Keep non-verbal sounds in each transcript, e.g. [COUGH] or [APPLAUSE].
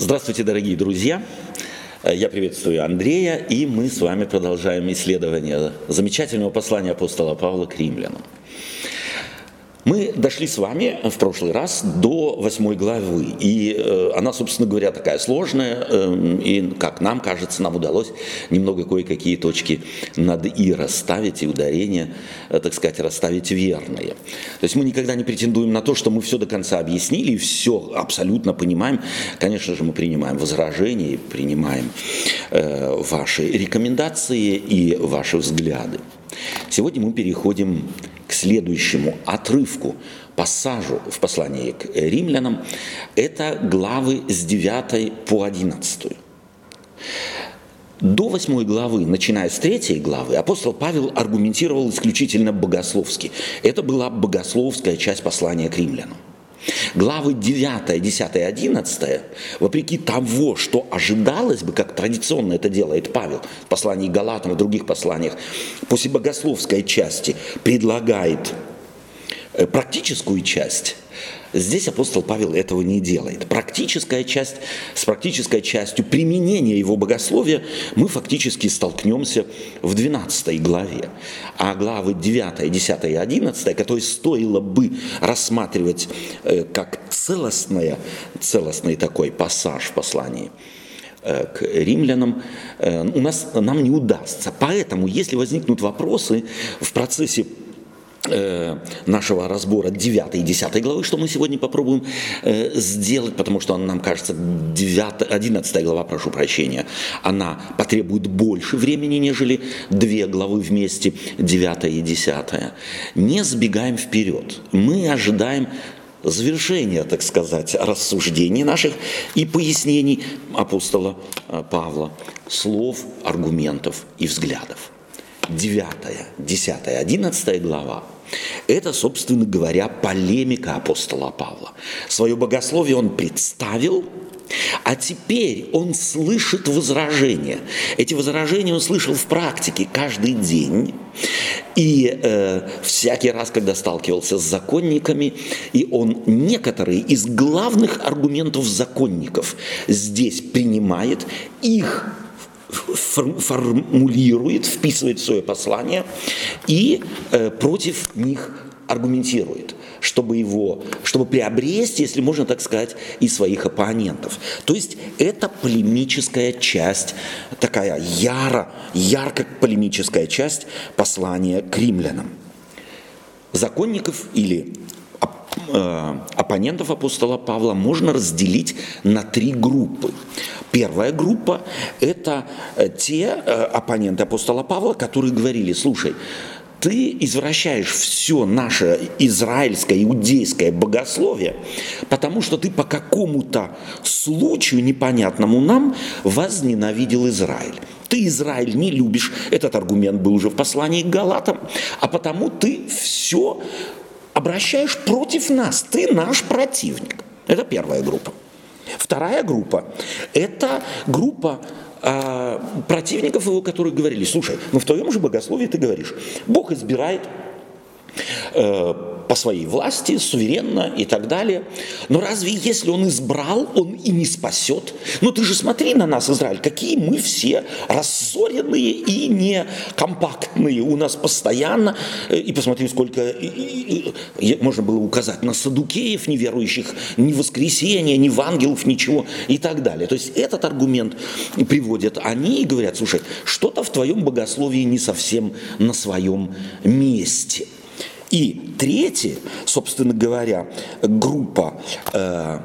Здравствуйте, дорогие друзья! Я приветствую Андрея, и мы с вами продолжаем исследование замечательного послания апостола Павла к римлянам. Мы дошли с вами в прошлый раз до восьмой главы, и э, она, собственно говоря, такая сложная, э, и, как нам кажется, нам удалось немного кое-какие точки над «и» расставить, и ударения, э, так сказать, расставить верные. То есть мы никогда не претендуем на то, что мы все до конца объяснили, и все абсолютно понимаем. Конечно же, мы принимаем возражения, принимаем э, ваши рекомендации и ваши взгляды. Сегодня мы переходим к следующему отрывку, пассажу в послании к римлянам. Это главы с 9 по 11. До восьмой главы, начиная с третьей главы, апостол Павел аргументировал исключительно богословски. Это была богословская часть послания к римлянам. Главы 9, 10, 11, вопреки того, что ожидалось бы, как традиционно это делает Павел в послании Галатам и других посланиях, после богословской части предлагает э, практическую часть – Здесь апостол Павел этого не делает. Практическая часть, с практической частью применения его богословия мы фактически столкнемся в 12 главе. А главы 9, 10 и 11, которые стоило бы рассматривать э, как целостное, целостный такой пассаж в послании, э, к римлянам, э, у нас, нам не удастся. Поэтому, если возникнут вопросы в процессе нашего разбора 9 и 10 главы, что мы сегодня попробуем э, сделать, потому что нам кажется, 9, 11 глава, прошу прощения, она потребует больше времени, нежели две главы вместе, 9 и 10. Не сбегаем вперед. Мы ожидаем завершения, так сказать, рассуждений наших и пояснений апостола э, Павла, слов, аргументов и взглядов. 9, 10, 11 глава – это, собственно говоря, полемика апостола Павла. Свое богословие он представил, а теперь он слышит возражения. Эти возражения он слышал в практике каждый день. И э, всякий раз, когда сталкивался с законниками, и он некоторые из главных аргументов законников здесь принимает, их формулирует, вписывает в свое послание и э, против них аргументирует, чтобы его, чтобы приобрести, если можно так сказать, и своих оппонентов. То есть это полемическая часть, такая яро, ярко полемическая часть послания к римлянам. Законников или оппонентов апостола Павла можно разделить на три группы. Первая группа – это э, те э, оппоненты апостола Павла, которые говорили, слушай, ты извращаешь все наше израильское, иудейское богословие, потому что ты по какому-то случаю непонятному нам возненавидел Израиль. Ты Израиль не любишь, этот аргумент был уже в послании к Галатам, а потому ты все обращаешь против нас. Ты наш противник. Это первая группа. Вторая группа – это группа э, противников его, которые говорили, слушай, ну в твоем же богословии ты говоришь, Бог избирает по своей власти, суверенно и так далее. Но разве если он избрал, он и не спасет? Ну ты же смотри на нас, Израиль, какие мы все рассоренные и не компактные. У нас постоянно, э, и посмотри, сколько и, и, и, можно было указать на садукеев неверующих, ни воскресения, ни в ангелов, ничего и так далее. То есть этот аргумент приводят они и говорят, слушай, что-то в твоем богословии не совсем на своем месте – и третья, собственно говоря, группа э,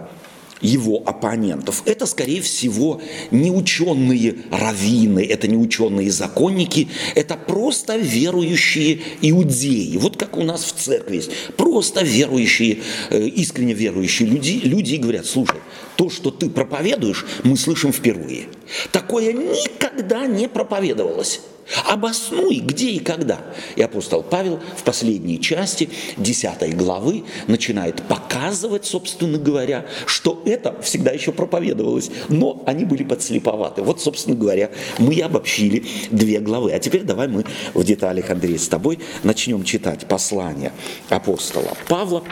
его оппонентов, это, скорее всего, не ученые раввины, это не ученые законники, это просто верующие иудеи. Вот как у нас в церкви есть. Просто верующие, э, искренне верующие люди, люди говорят, слушай, то, что ты проповедуешь, мы слышим впервые. Такое никогда не проповедовалось. Обоснуй, где и когда. И апостол Павел в последней части 10 главы начинает показывать, собственно говоря, что это всегда еще проповедовалось, но они были подслеповаты. Вот, собственно говоря, мы обобщили две главы. А теперь давай мы в деталях, Андрей, с тобой начнем читать послание апостола Павла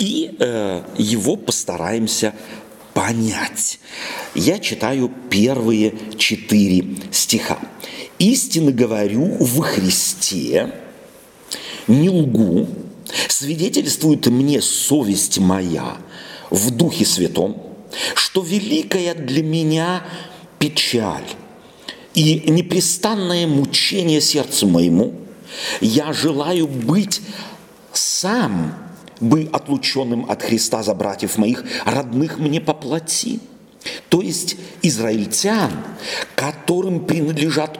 и э, его постараемся понять. Я читаю первые четыре стиха. «Истинно говорю в Христе, не лгу, свидетельствует мне совесть моя в Духе Святом, что великая для меня печаль и непрестанное мучение сердцу моему, я желаю быть сам бы отлученным от Христа за братьев моих, родных мне по плоти. То есть израильтян, которым принадлежат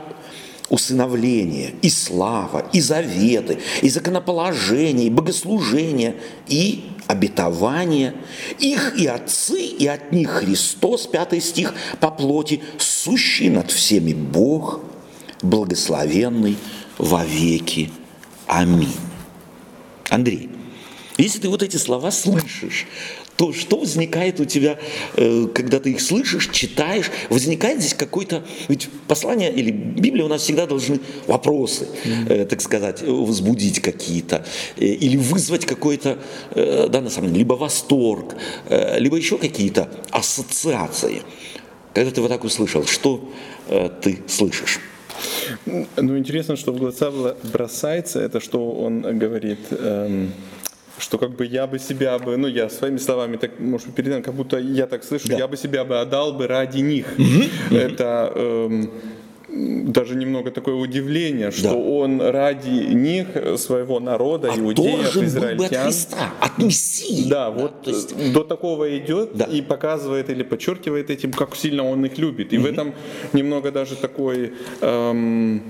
усыновление, и слава, и заветы, и законоположение, и богослужение, и обетование. Их и отцы, и от них Христос, пятый стих, по плоти, сущий над всеми Бог, благословенный во веки. Аминь. Андрей, если ты вот эти слова слышишь, то что возникает у тебя, э, когда ты их слышишь, читаешь? Возникает здесь какой-то... Ведь послание или Библия у нас всегда должны вопросы, mm-hmm. так сказать, возбудить какие-то, э, или вызвать какой-то, да, на самом деле, либо восторг, либо еще какие-то ассоциации. Когда ты вот так услышал, что ты слышишь? Ну, интересно, что в глаза бросается, это что он говорит... Эм что как бы я бы себя бы, ну я своими словами так, может, передам, как будто я так слышу, да. я бы себя бы отдал бы ради них. Угу. Это эм, даже немного такое удивление, что да. он ради них, своего народа, а иудеев, израильтян, был бы от Христа, от Мессии. Да, да вот есть... до такого идет да. и показывает или подчеркивает этим, как сильно он их любит. И угу. в этом немного даже такой эм,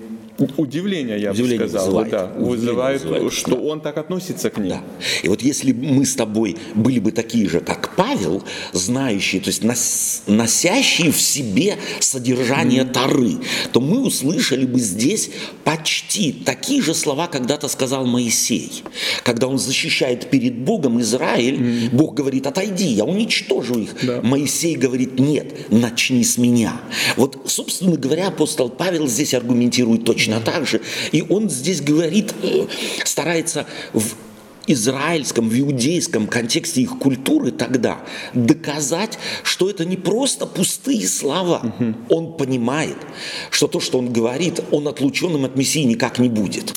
удивление, я удивление бы сказал, вызывает, да, вызывает, вызывает, что да. он так относится к ним. Да. И вот если мы с тобой были бы такие же, как Павел, знающие, то есть нос, носящие в себе содержание mm. Тары, то мы услышали бы здесь почти такие же слова когда-то сказал Моисей. Когда он защищает перед Богом Израиль, mm. Бог говорит, отойди, я уничтожу их. Да. Моисей говорит, нет, начни с меня. Вот, собственно говоря, апостол Павел здесь аргументирует точно точно так же. И он здесь говорит, э, старается в израильском, в иудейском контексте их культуры тогда доказать, что это не просто пустые слова. Угу. Он понимает, что то, что он говорит, он отлученным от Мессии никак не будет.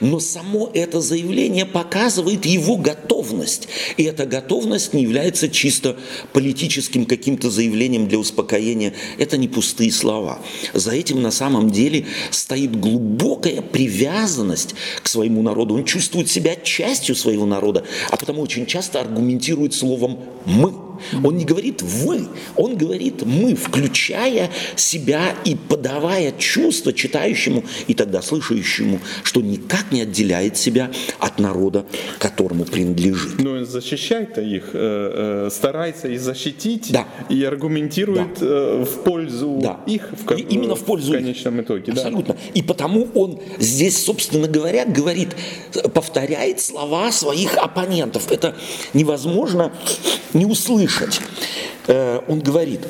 Но само это заявление показывает его готовность. И эта готовность не является чисто политическим каким-то заявлением для успокоения. Это не пустые слова. За этим на самом деле стоит глубокая привязанность к своему народу. Он чувствует себя частью своего народа, а потому очень часто аргументирует словом «мы». Он не говорит «вы», он говорит «мы», включая себя и подавая чувство читающему и тогда слышащему, что никак не отделяет себя от народа, которому принадлежит. Но он защищает их, э, э, старается и защитить, да. и аргументирует да. Э, в пользу да. их в, и именно в пользу в конечном их. итоге. Абсолютно. Да. И потому он здесь, собственно говоря, говорит, повторяет слова своих оппонентов. Это невозможно не услышать. Он говорит,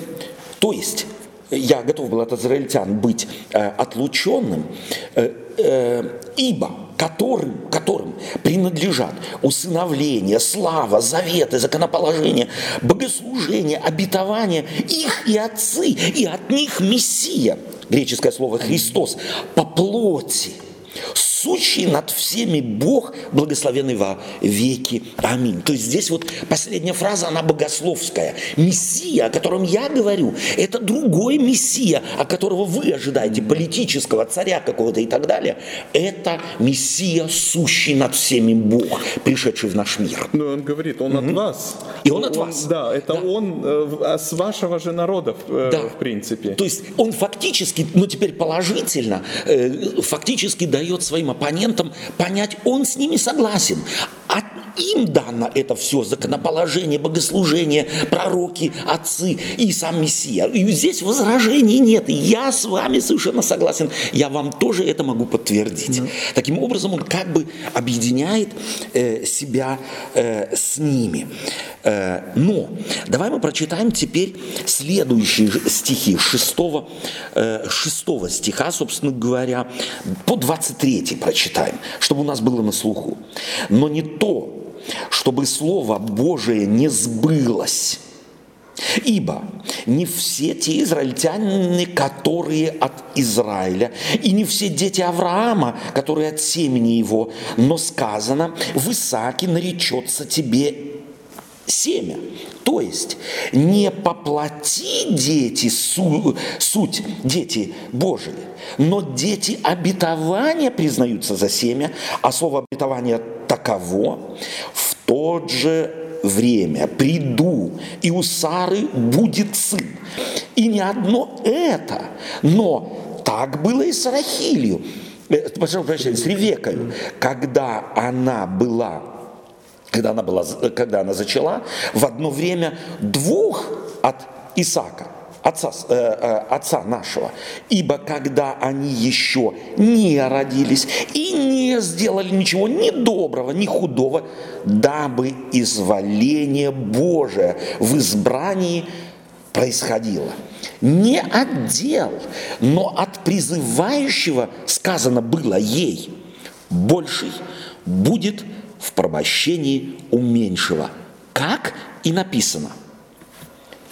то есть я готов был от израильтян быть э, отлученным, э, э, ибо которым, которым принадлежат усыновление, слава, заветы, законоположение, богослужение, обетование, их и отцы, и от них Мессия, греческое слово Христос, по плоти, сущий над всеми Бог, благословенный во веки. Аминь. То есть здесь вот последняя фраза, она богословская. Мессия, о котором я говорю, это другой Мессия, о которого вы ожидаете, политического царя какого-то и так далее. Это Мессия, сущий над всеми Бог, пришедший в наш мир. Но он говорит, он угу. от вас. И он, он от вас. Да, это да. он э, с вашего же народа, э, да. в принципе. То есть он фактически, ну теперь положительно, э, фактически дает своим оппонентам понять, он с ними согласен. А им дано это все, законоположение, богослужение, пророки, отцы и сам Мессия. И здесь возражений нет. Я с вами совершенно согласен. Я вам тоже это могу подтвердить. Mm-hmm. Таким образом, он как бы объединяет э, себя э, с ними. Э, но давай мы прочитаем теперь следующие стихи 6, э, 6 стиха, собственно говоря, по 23 прочитаем, чтобы у нас было на слуху. Но не то, чтобы Слово Божие не сбылось. Ибо не все те израильтяне, которые от Израиля, и не все дети Авраама, которые от семени его, но сказано, в Исааке наречется тебе семя. То есть не поплати дети су, суть дети Божии, но дети обетования признаются за семя, а слово обетование таково в тот же время приду, и у Сары будет сын. И не одно это, но так было и с Рахилью, э, прошу с Ревекою, когда она была когда она, была, когда она зачала, в одно время двух от Исаака, отца, э, э, отца нашего. Ибо когда они еще не родились и не сделали ничего ни доброго, ни худого, дабы изволение Божие в избрании происходило. Не от дел, но от призывающего сказано было ей, больший будет в порабощении у меньшего, как и написано.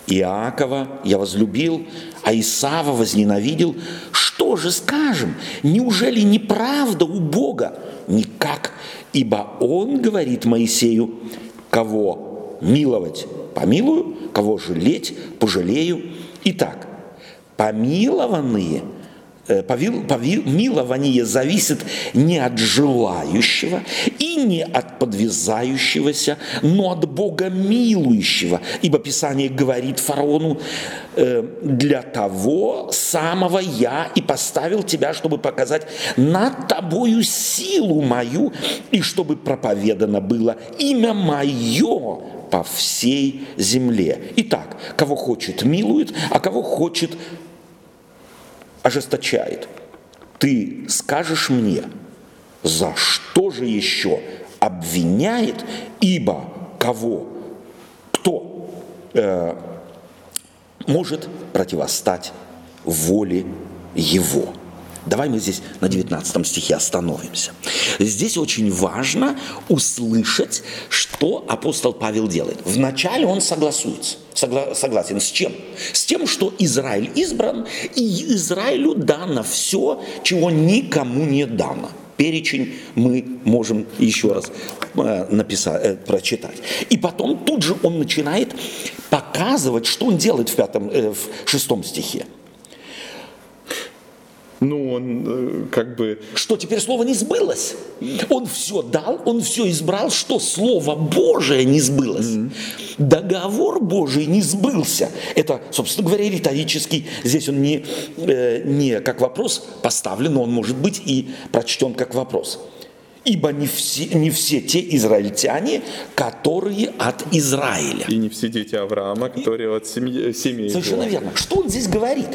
Иакова я возлюбил, а Исава возненавидел. Что же скажем? Неужели неправда у Бога? Никак, ибо Он говорит Моисею, кого миловать помилую, кого жалеть пожалею. Итак, помилованные – Помилование зависит не от желающего и не от подвязающегося, но от Бога милующего. Ибо Писание говорит фараону, «Э, для того самого я и поставил тебя, чтобы показать над тобою силу мою, и чтобы проповедано было имя мое по всей земле. Итак, кого хочет, милует, а кого хочет, ожесточает. Ты скажешь мне, за что же еще обвиняет, ибо кого, кто э, может противостать воле его. Давай мы здесь на 19 стихе остановимся. Здесь очень важно услышать, что апостол Павел делает. Вначале он согласуется. Согла- согласен с чем? С тем, что Израиль избран, и Израилю дано все, чего никому не дано. Перечень мы можем еще раз э, написать, э, прочитать. И потом тут же он начинает показывать, что он делает в, пятом, э, в шестом стихе. Ну, он э, как бы... Что теперь слово не сбылось? Он все дал, он все избрал, что слово Божие не сбылось. Mm-hmm. Договор Божий не сбылся. Это, собственно говоря, риторический. Здесь он не, э, не как вопрос поставлен, но он может быть и прочтен как вопрос. Ибо не все, не все те израильтяне, которые от Израиля. И не все дети Авраама, которые и... от семьи, семьи. Совершенно верно. Что он здесь говорит?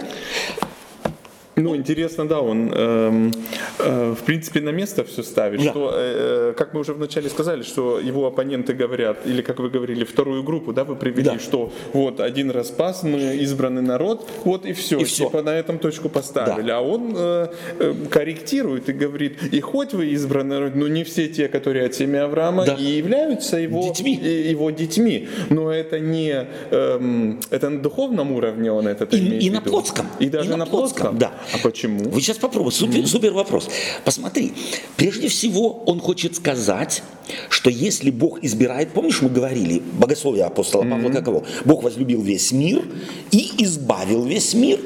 Ну, интересно, да, он, э, э, в принципе, на место все ставит. Да. Что, э, как мы уже вначале сказали, что его оппоненты говорят, или, как вы говорили, вторую группу, да, вы привели, да. что вот один раз пас, мы избранный народ, вот и все, и все. типа на этом точку поставили. Да. А он э, э, корректирует и говорит, и хоть вы избранный народ, но не все те, которые от семьи Авраама, да. и являются его детьми. его детьми. Но это не, э, это на духовном уровне он это и, имеет И на плотском. И даже и на, на плотском. плотском. Да. А почему? Вы сейчас попробуйте. Супер, mm супер вопрос. Посмотри. Прежде всего, он хочет сказать, что если Бог избирает, помнишь, мы говорили, богословие апостола Павла mm каково? Бог возлюбил весь мир и избавил весь мир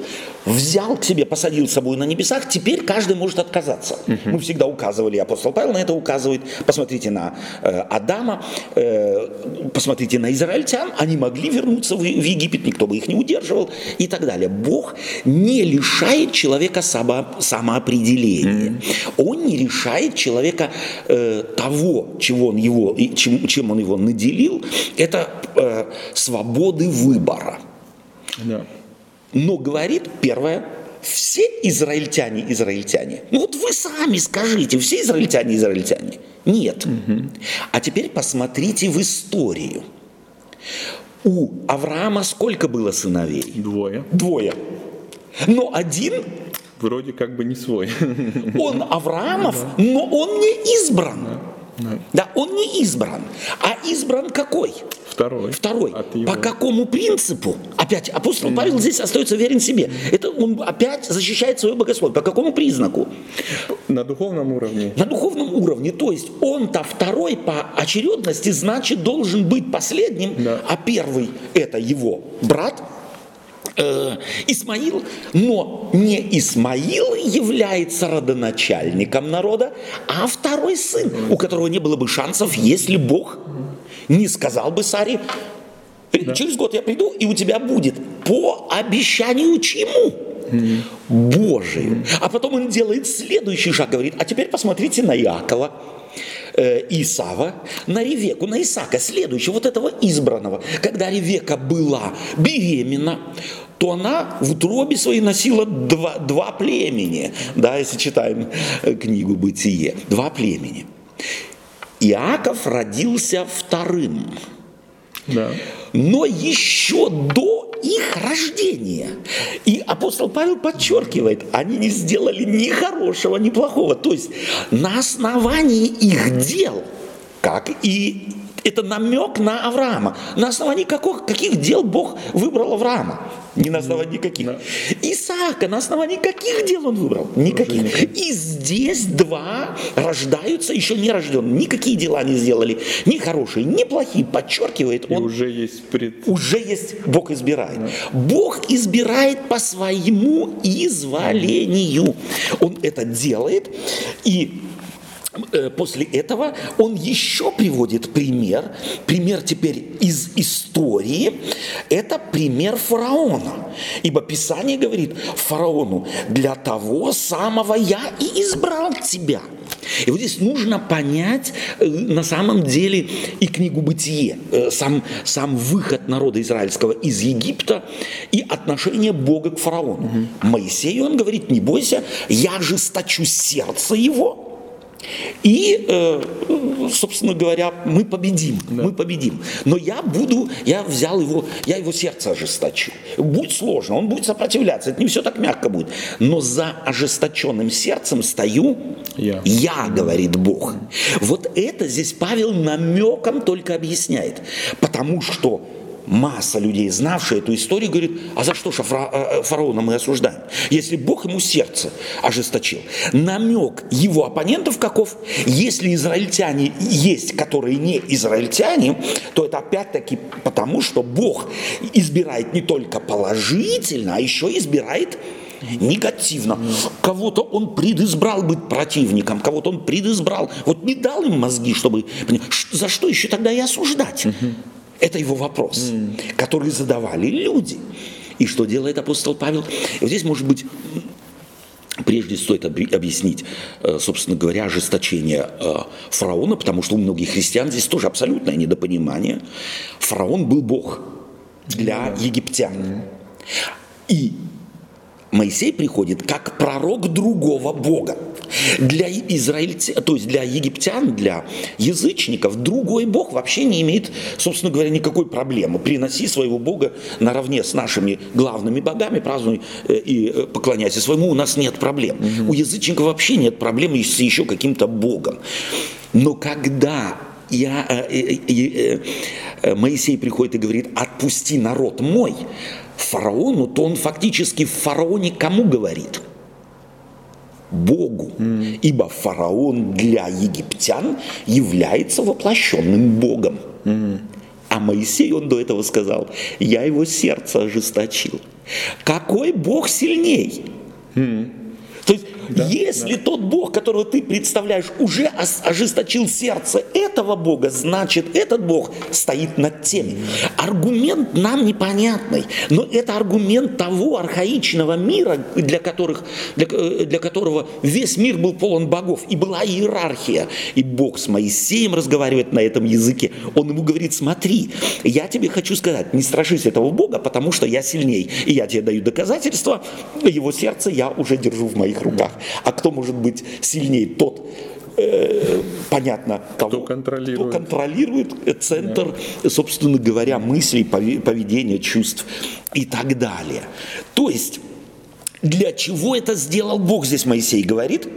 взял к себе, посадил с собой на небесах, теперь каждый может отказаться. Угу. Мы всегда указывали, апостол Павел на это указывает. Посмотрите на э, Адама, э, посмотрите на израильтян, они могли вернуться в, в Египет, никто бы их не удерживал и так далее. Бог не лишает человека само, самоопределения. Угу. Он не лишает человека э, того, чего он его, чем, чем он его наделил, это э, свободы выбора. Да. Но говорит первое, все израильтяне израильтяне. Ну вот вы сами скажите, все израильтяне израильтяне. Нет. Угу. А теперь посмотрите в историю. У Авраама сколько было сыновей? Двое. Двое. Но один вроде как бы не свой. Он [LAUGHS] Авраамов, да. но он не избран. Да. Да. да, он не избран. А избран какой? Второй. Второй. По какому принципу? Опять апостол Павел здесь остается верен себе. Это он опять защищает свое богословие. По какому признаку? На духовном уровне. На духовном уровне. То есть он-то второй по очередности, значит, должен быть последним, Да. а первый это его брат, э, Исмаил, но не Исмаил является родоначальником народа, а второй сын, у которого не было бы шансов, если Бог не сказал бы Саре, «Э, через год я приду, и у тебя будет по обещанию чему? Божию. А потом он делает следующий шаг, говорит, а теперь посмотрите на Иакова, э, Исава, на Ревеку, на Исаака, следующего, вот этого избранного. Когда Ревека была беременна, то она в утробе своей носила два, два племени, да, если читаем э, книгу «Бытие», два племени. Иаков родился вторым. Да. но еще до их рождения. И апостол Павел подчеркивает, они не сделали ни хорошего, ни плохого. То есть на основании их дел, как и это намек на Авраама. На основании каких, каких дел Бог выбрал Авраама? Не на основании каких. Да. Исаака на основании каких дел он выбрал? Никаких. И здесь два рождаются еще не рожденные. Никакие дела не сделали. Ни хорошие, ни плохие. Подчеркивает И он уже есть пред... уже есть, Бог избирает. Бог избирает по своему изволению. Он это делает, и после этого он еще приводит пример, пример теперь из истории, это пример фараона. Ибо Писание говорит фараону, для того самого я и избрал тебя. И вот здесь нужно понять э, на самом деле и книгу «Бытие», э, сам, сам выход народа израильского из Египта и отношение Бога к фараону. Моисею он говорит, не бойся, я ожесточу сердце его, и, э, собственно говоря, мы победим, мы победим. Но я буду, я взял его, я его сердце ожесточу. Будет сложно, он будет сопротивляться, это не все так мягко будет. Но за ожесточенным сердцем стою Я. я, говорит Бог. Вот это здесь Павел намеком только объясняет. Потому что масса людей, знавшая эту историю, говорит, а за что же фара- э, фараона мы осуждаем? Если Бог ему сердце ожесточил. Намек его оппонентов каков? Если израильтяне есть, которые не израильтяне, то это опять-таки потому, что Бог избирает не только положительно, а еще избирает негативно. Кого-то он предизбрал быть противником, кого-то он предизбрал. Вот не дал им мозги, чтобы... За что еще тогда и осуждать? Это его вопрос, который задавали люди. И что делает апостол Павел? И вот здесь, может быть, Прежде стоит объ- объяснить, э, собственно говоря, ожесточение э, фараона, потому что у многих христиан здесь тоже абсолютное недопонимание. Фараон был бог для египтян. И Моисей приходит как пророк другого Бога. Для израильтян, то есть для египтян, для язычников, другой Бог вообще не имеет, собственно говоря, никакой проблемы. Приноси своего Бога наравне с нашими главными богами, празднуй э, и э, поклоняйся своему, у нас нет проблем. У язычников вообще нет проблем с еще каким-то Богом. Но когда я, э, э, э, э, Моисей приходит и говорит, отпусти народ мой, фараону, то он фактически в фараоне кому говорит? Богу. Ибо фараон для египтян является воплощенным Богом. А Моисей, он до этого сказал, я его сердце ожесточил. Какой Бог сильней? То есть, если тот Бог, которого ты представляешь, уже ожесточил сердце этого Бога, значит, этот Бог стоит над теми. Аргумент нам непонятный, но это аргумент того архаичного мира, для, которых, для, э, для которого весь мир был полон богов, и была иерархия. И Бог с Моисеем разговаривает на этом языке. Он ему говорит, смотри, я тебе хочу сказать, не страшись этого Бога, потому что я сильней, и я тебе даю доказательства, его сердце я уже держу в моих руках. А кто может быть сильнее? Тот, э, понятно, кого, Кто контролирует. кто контролирует центр, собственно говоря, мыслей, пове- поведения, чувств и так далее. То есть, для чего это сделал Бог, здесь Моисей говорит?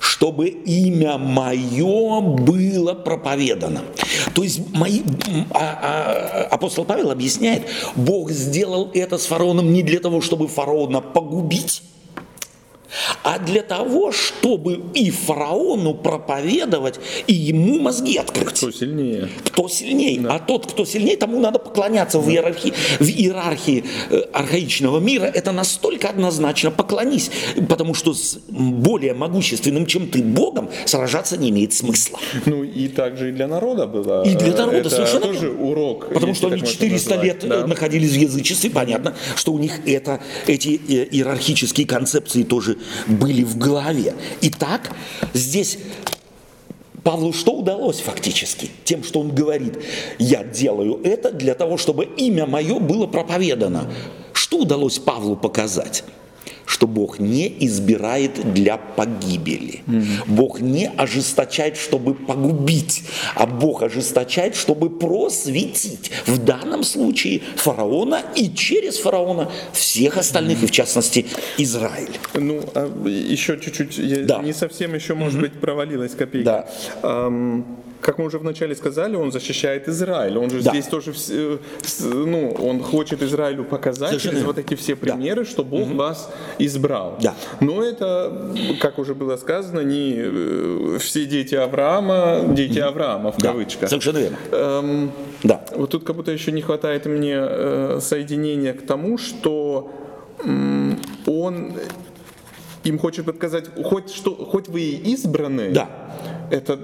Чтобы имя мое было проповедано. То есть мои, а, а, апостол Павел объясняет, Бог сделал это с фараоном не для того, чтобы фараона погубить, а для того, чтобы и фараону проповедовать, и ему мозги открыть. Кто сильнее? Кто сильнее. Да. А тот, кто сильнее, тому надо поклоняться да. в иерархии, в иерархии э, архаичного мира. Это настолько однозначно поклонись, потому что с более могущественным, чем ты, Богом, сражаться не имеет смысла. Ну и также и для народа было. И для народа это совершенно тоже верно. урок. Потому что они 400 лет э, да. находились в язычестве, понятно, что у них это, эти э, иерархические концепции тоже были в голове. Итак, здесь Павлу что удалось фактически? Тем, что он говорит, я делаю это для того, чтобы имя мое было проповедано. Что удалось Павлу показать? Что Бог не избирает для погибели. Mm-hmm. Бог не ожесточает, чтобы погубить, а Бог ожесточает, чтобы просветить. В данном случае фараона и через фараона всех остальных, mm-hmm. и в частности Израиль. Ну, а еще чуть-чуть, я да. не совсем еще, может mm-hmm. быть, провалилась копейка. Да. Um как мы уже вначале сказали, он защищает Израиль. Он же да. здесь тоже, ну, он хочет Израилю показать Совершенно. через вот эти все примеры, да. что Бог угу. вас избрал. Да. Но это, как уже было сказано, не э, все дети Авраама, дети угу. Авраама в да. кавычках. Совершенно верно. Эм, да. Вот тут как будто еще не хватает мне э, соединения к тому, что э, он им хочет подсказать, хоть, что, хоть вы и избраны, да. это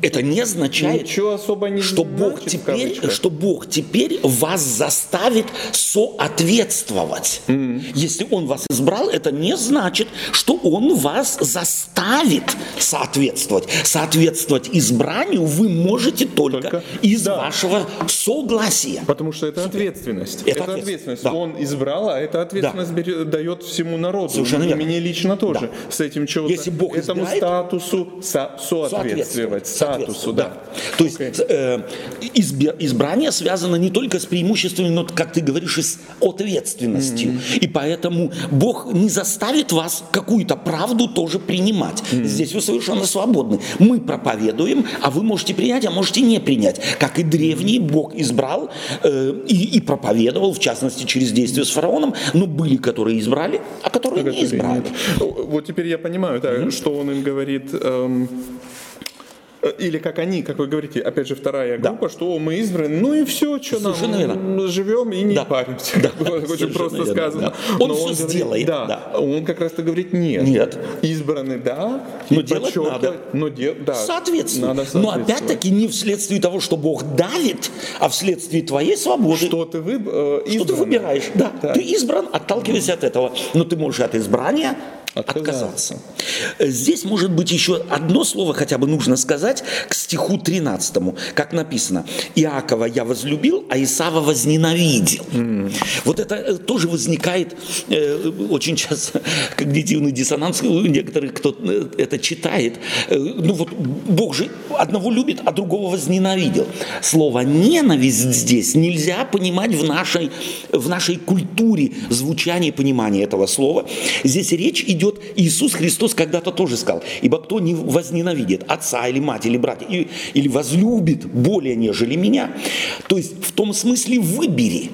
это не означает, Ничего особо не что, значит, Бог теперь, что Бог теперь вас заставит соответствовать. Mm. Если Он вас избрал, это не значит, что Он вас заставит соответствовать. Соответствовать избранию вы можете только, только? из да. вашего согласия. Потому что это ответственность. Это, это ответственность. Да. Он избрал, а эта ответственность да. дает всему народу. Совершенно верно. Мне лично тоже. Да. С этим чего-то. Если Бог этому избирает, статусу со соответствовать. соответствовать статусу, да. То есть э, избрание связано не только с преимуществами, но, как ты говоришь, и с ответственностью. Mm-hmm. И поэтому Бог не заставит вас какую-то правду тоже принимать. Mm-hmm. Здесь вы совершенно свободны. Мы проповедуем, а вы можете принять, а можете не принять. Как и древний Бог избрал э, и, и проповедовал, в частности, через действие с фараоном, но были, которые избрали, а которые а не избрали. Нет. Вот теперь я понимаю, да, mm-hmm. что он им говорит. Эм или как они, как вы говорите, опять же, вторая группа, да. что мы избраны, ну и все, что Совершенно нам верно. живем и не да. паримся. Да. [LAUGHS] Очень просто верно, сказано. Да. Он Но все он говорит, сделает. Да. да. Он как раз-то говорит, нет. Нет. Избраны, да. Но делать надо. Но де, да. Соответственно. Надо Но опять-таки не вследствие того, что Бог давит, а вследствие твоей свободы. Что ты, вы, э, что ты выбираешь. Да. да. Ты избран, отталкивайся от этого. Но ты можешь от избрания отказаться. Здесь может быть еще одно слово хотя бы нужно сказать к стиху 13, как написано. Иакова я возлюбил, а Исава возненавидел. Mm. Вот это э, тоже возникает э, очень часто когнитивный диссонанс у некоторых, кто э, это читает. Э, ну вот Бог же одного любит, а другого возненавидел. Слово ненависть здесь нельзя понимать в нашей, в нашей культуре звучания и понимания этого слова. Здесь речь идет идет Иисус Христос когда-то тоже сказал, ибо кто не возненавидит отца или мать или брата, или, или возлюбит более нежели меня, то есть в том смысле выбери,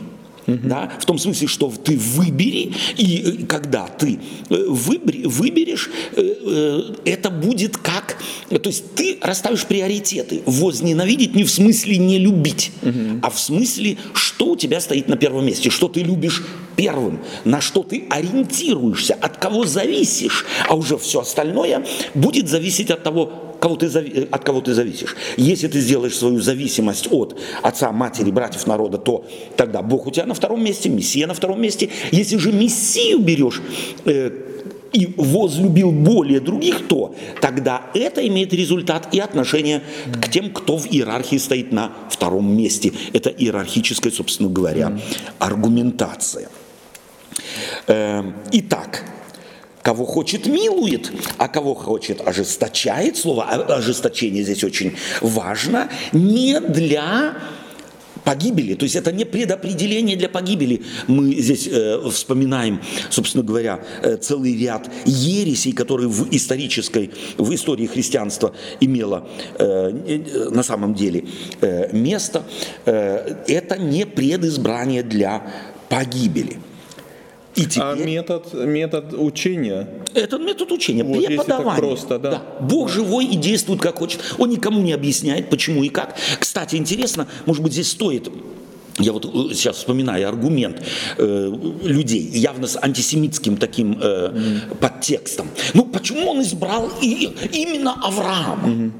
Угу. Да? В том смысле, что ты выбери, и э, когда ты э, выбери, выберешь, э, это будет как... То есть ты расставишь приоритеты. Возненавидеть не в смысле не любить, угу. а в смысле, что у тебя стоит на первом месте, что ты любишь первым, на что ты ориентируешься, от кого зависишь, а уже все остальное будет зависеть от того, кого ты, от кого ты зависишь. Если ты сделаешь свою зависимость от отца, матери, братьев народа, то тогда Бог у тебя на втором месте, Мессия на втором месте. Если же Мессию берешь, э, и возлюбил более других, то тогда это имеет результат и отношение к тем, кто в иерархии стоит на втором месте. Это иерархическая, собственно говоря, аргументация. Э, итак, Кого хочет, милует, а кого хочет, ожесточает. Слово ожесточение здесь очень важно. Не для погибели, то есть это не предопределение для погибели. Мы здесь э, вспоминаем, собственно говоря, э, целый ряд ересей, которые в исторической, в истории христианства имело э, на самом деле э, место. Э, это не предизбрание для погибели. И а теперь... А метод, метод учения? Это метод учения, вот, преподавания. просто, да. да. Бог живой и действует как хочет. Он никому не объясняет, почему и как. Кстати, интересно, может быть, здесь стоит я вот э, сейчас вспоминаю аргумент э, людей, явно с антисемитским таким э, mm. подтекстом. Ну, почему он избрал и, именно Авраама? Mm-hmm.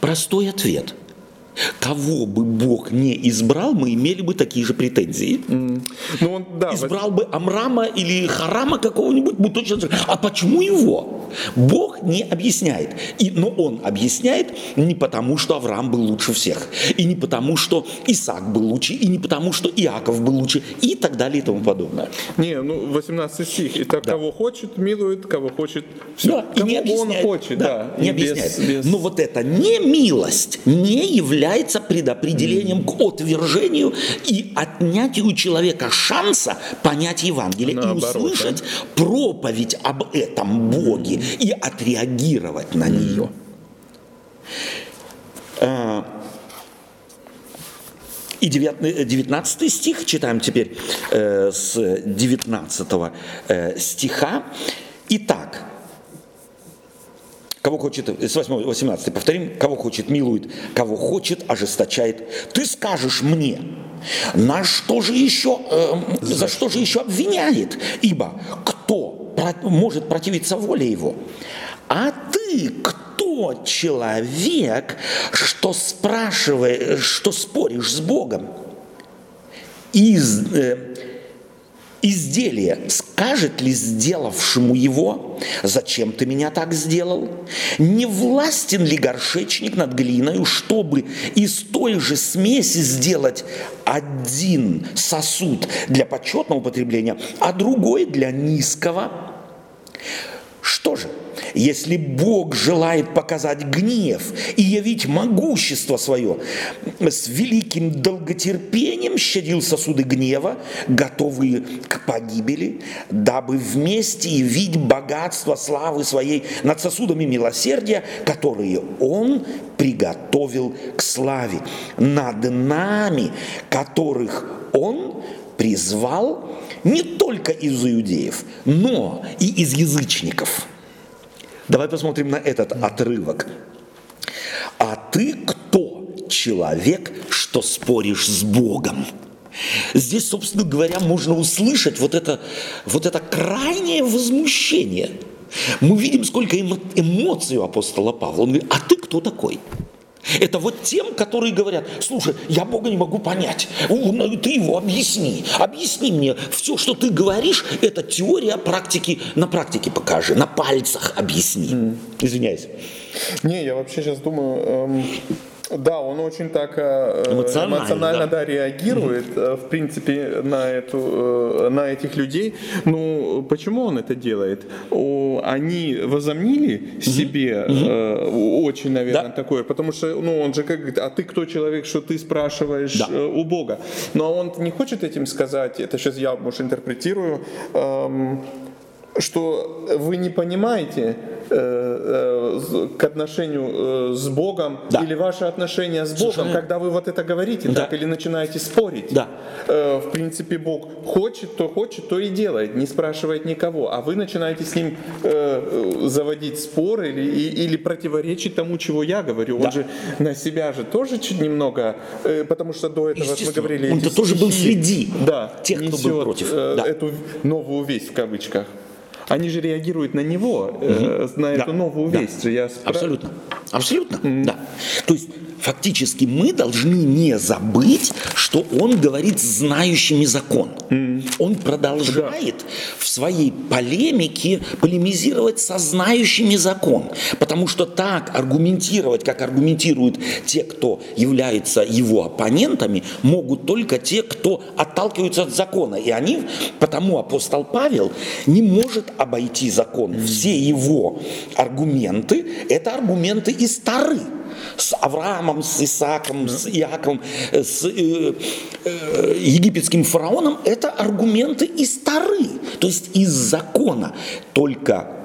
Простой ответ – Кого бы Бог не избрал, мы имели бы такие же претензии. Mm. Ну, он, да, избрал бы Амрама или Харама какого-нибудь, мы точно А почему его? Бог не объясняет. И, но он объясняет не потому, что Авраам был лучше всех, и не потому, что Исаак был лучше, и не потому, что Иаков был лучше, и так далее и тому подобное. Не, ну 18 стих. И так да. кого хочет, милует, кого хочет, все. Да, и не объясняет. он хочет, да. да не объясняет. Без, без... Но вот это не милость не является является предопределением к отвержению и отнятию у человека шанса понять Евангелие Наоборот, и услышать да? проповедь об этом Боге и отреагировать на нее. А, и 19 стих, читаем теперь э, с 19 э, стиха. Итак, Кого хочет, с 8, 18 повторим, кого хочет, милует, кого хочет, ожесточает. Ты скажешь мне, на что же еще, э, за что же еще обвиняет? Ибо кто может противиться воле его? А ты кто человек, что спрашиваешь, что споришь с Богом? Из, э, изделие скажет ли сделавшему его, зачем ты меня так сделал? Не властен ли горшечник над глиною, чтобы из той же смеси сделать один сосуд для почетного употребления, а другой для низкого? Что же, если Бог желает показать гнев и явить могущество свое, с великим долготерпением щадил сосуды гнева, готовые к погибели, дабы вместе явить богатство славы своей над сосудами милосердия, которые Он приготовил к славе, над нами, которых Он призвал не только из иудеев, но и из язычников. Давай посмотрим на этот отрывок. А ты кто? Человек, что споришь с Богом. Здесь, собственно говоря, можно услышать вот это, вот это крайнее возмущение. Мы видим, сколько эмоций у апостола Павла. Он говорит, а ты кто такой? Это вот тем, которые говорят, слушай, я Бога не могу понять, ну, ты его объясни, объясни мне, все, что ты говоришь, это теория практики, на практике покажи, на пальцах объясни. Извиняюсь. Не, я вообще сейчас думаю, эм, да, он очень так э, эмоционально, эмоционально да. Да, реагирует, mm-hmm. в принципе, на, эту, э, на этих людей. Ну, почему он это делает? Они возомнили себе mm-hmm. очень, наверное, да. такое, потому что, ну, он же как говорит, а ты кто человек, что ты спрашиваешь да. у Бога? Но он не хочет этим сказать, это сейчас я, может, интерпретирую, эм, что вы не понимаете к отношению э, с Богом да. или ваше отношение с Богом, Слушай, когда вы вот это говорите, да. так или начинаете спорить. Да. Э, в принципе, Бог хочет, то хочет, то и делает, не спрашивает никого, а вы начинаете с ним э, заводить спор или, или противоречить тому, чего я говорю. Да. Он же на себя же тоже чуть немного, э, потому что до этого мы говорили. Он-то тоже был среди да, тех, кто был против. Э, да. Эту новую весть в кавычках они же реагируют на него, угу. э, на да. эту новую да. весть. Я спра... Абсолютно. Абсолютно, mm. да. То есть фактически мы должны не забыть, что он говорит знающими закон. Mm. Он продолжает да. в своей полемике полемизировать со знающими закон. Потому что так аргументировать, как аргументируют те, кто являются его оппонентами, могут только те, кто отталкиваются от закона. И они, потому апостол Павел не может обойти закон. Все его аргументы – это аргументы и стары. С Авраамом, с Исааком, с Иаковом, с э, э, египетским фараоном, это аргументы и стары, то есть из закона. Только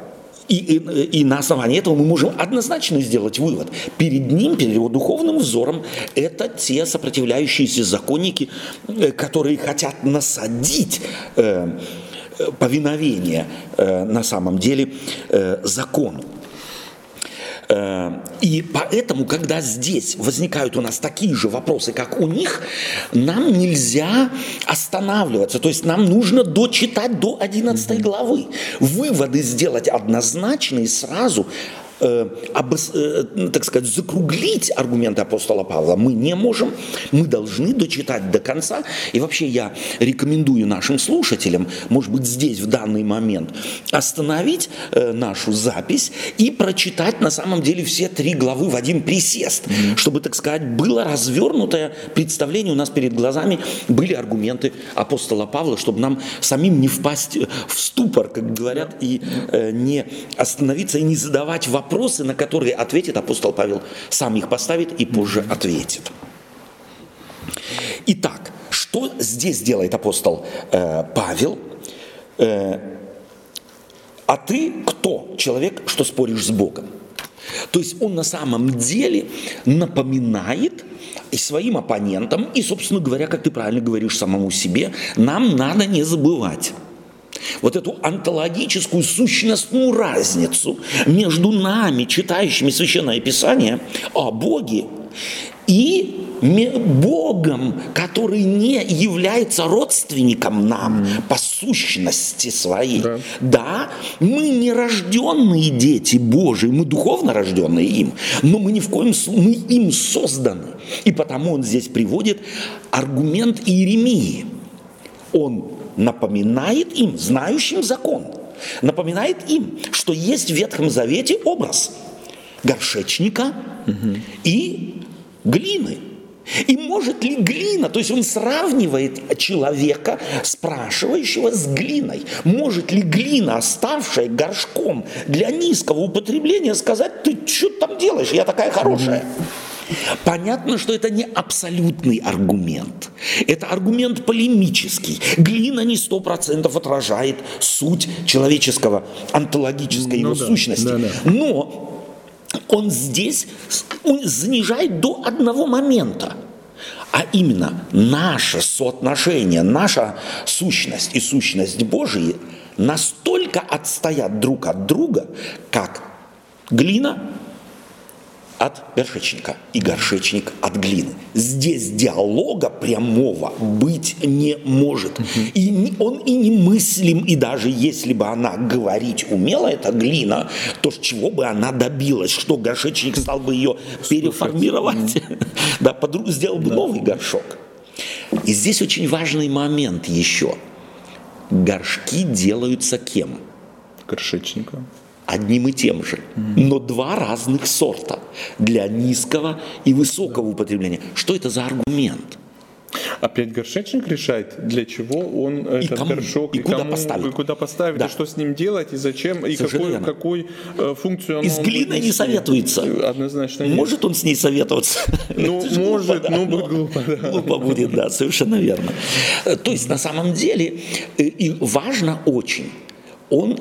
и, и, и на основании этого мы можем однозначно сделать вывод. Перед ним, перед его духовным взором, это те сопротивляющиеся законники, э, которые хотят насадить э, повиновение э, на самом деле э, закону. Э, и поэтому, когда здесь возникают у нас такие же вопросы, как у них, нам нельзя останавливаться. То есть нам нужно дочитать до 11 главы. Выводы сделать однозначные сразу э, обос, э, ну, так сказать, закруглить аргументы апостола Павла мы не можем, мы должны дочитать до конца. И вообще я рекомендую нашим слушателям, может быть, здесь, в данный момент, остановить э, нашу запись и прочитать на самом деле все три главы в один присест, mm-hmm. чтобы, так сказать, было развернутое представление у нас перед глазами, были аргументы апостола Павла, чтобы нам самим не впасть в ступор, как говорят, и э, не остановиться и не задавать вопросы вопросы, на которые ответит апостол Павел, сам их поставит и позже ответит. Итак, что здесь делает апостол э, Павел? Э, а ты кто? Человек, что споришь с Богом. То есть он на самом деле напоминает и своим оппонентам, и, собственно говоря, как ты правильно говоришь самому себе, нам надо не забывать вот эту онтологическую сущностную разницу между нами, читающими Священное Писание, о Боге и Богом, который не является родственником нам mm. по сущности своей. Да. да, мы не рожденные дети Божии, мы духовно рожденные им, но мы ни в коем случае, мы им созданы. И потому он здесь приводит аргумент Иеремии. Он напоминает им, знающим закон, напоминает им, что есть в Ветхом Завете образ горшечника угу. и глины. И может ли глина, то есть он сравнивает человека, спрашивающего с глиной, может ли глина, оставшая горшком для низкого употребления, сказать, ты что там делаешь, я такая хорошая. Понятно, что это не абсолютный аргумент. Это аргумент полемический. Глина не сто процентов отражает суть человеческого, онтологической ну, его да, сущности. Да, да. Но он здесь занижает до одного момента. А именно наше соотношение, наша сущность и сущность Божия настолько отстоят друг от друга, как глина от горшечника и горшечник от глины. Здесь диалога прямого быть не может. И он и не мыслим, и даже если бы она говорить умела, эта глина, то чего бы она добилась? Что горшечник стал бы ее переформировать? [LAUGHS] Да, сделал бы новый горшок. И здесь очень важный момент еще. Горшки делаются кем? Горшечником одним и тем же, но два разных сорта для низкого и высокого употребления. Что это за аргумент? Опять горшечник решает, для чего он и этот кому, горшок, и, и куда кому, поставить, и куда поставить, да. и что с ним делать, и зачем, и какой, какой э, функцию он Из глины не советуется. Однозначно нет. Может он с ней советоваться? [LAUGHS] Ну, может, но будет глупо. Глупо будет, да, совершенно верно. Э, то есть, на самом деле, э, и важно очень, он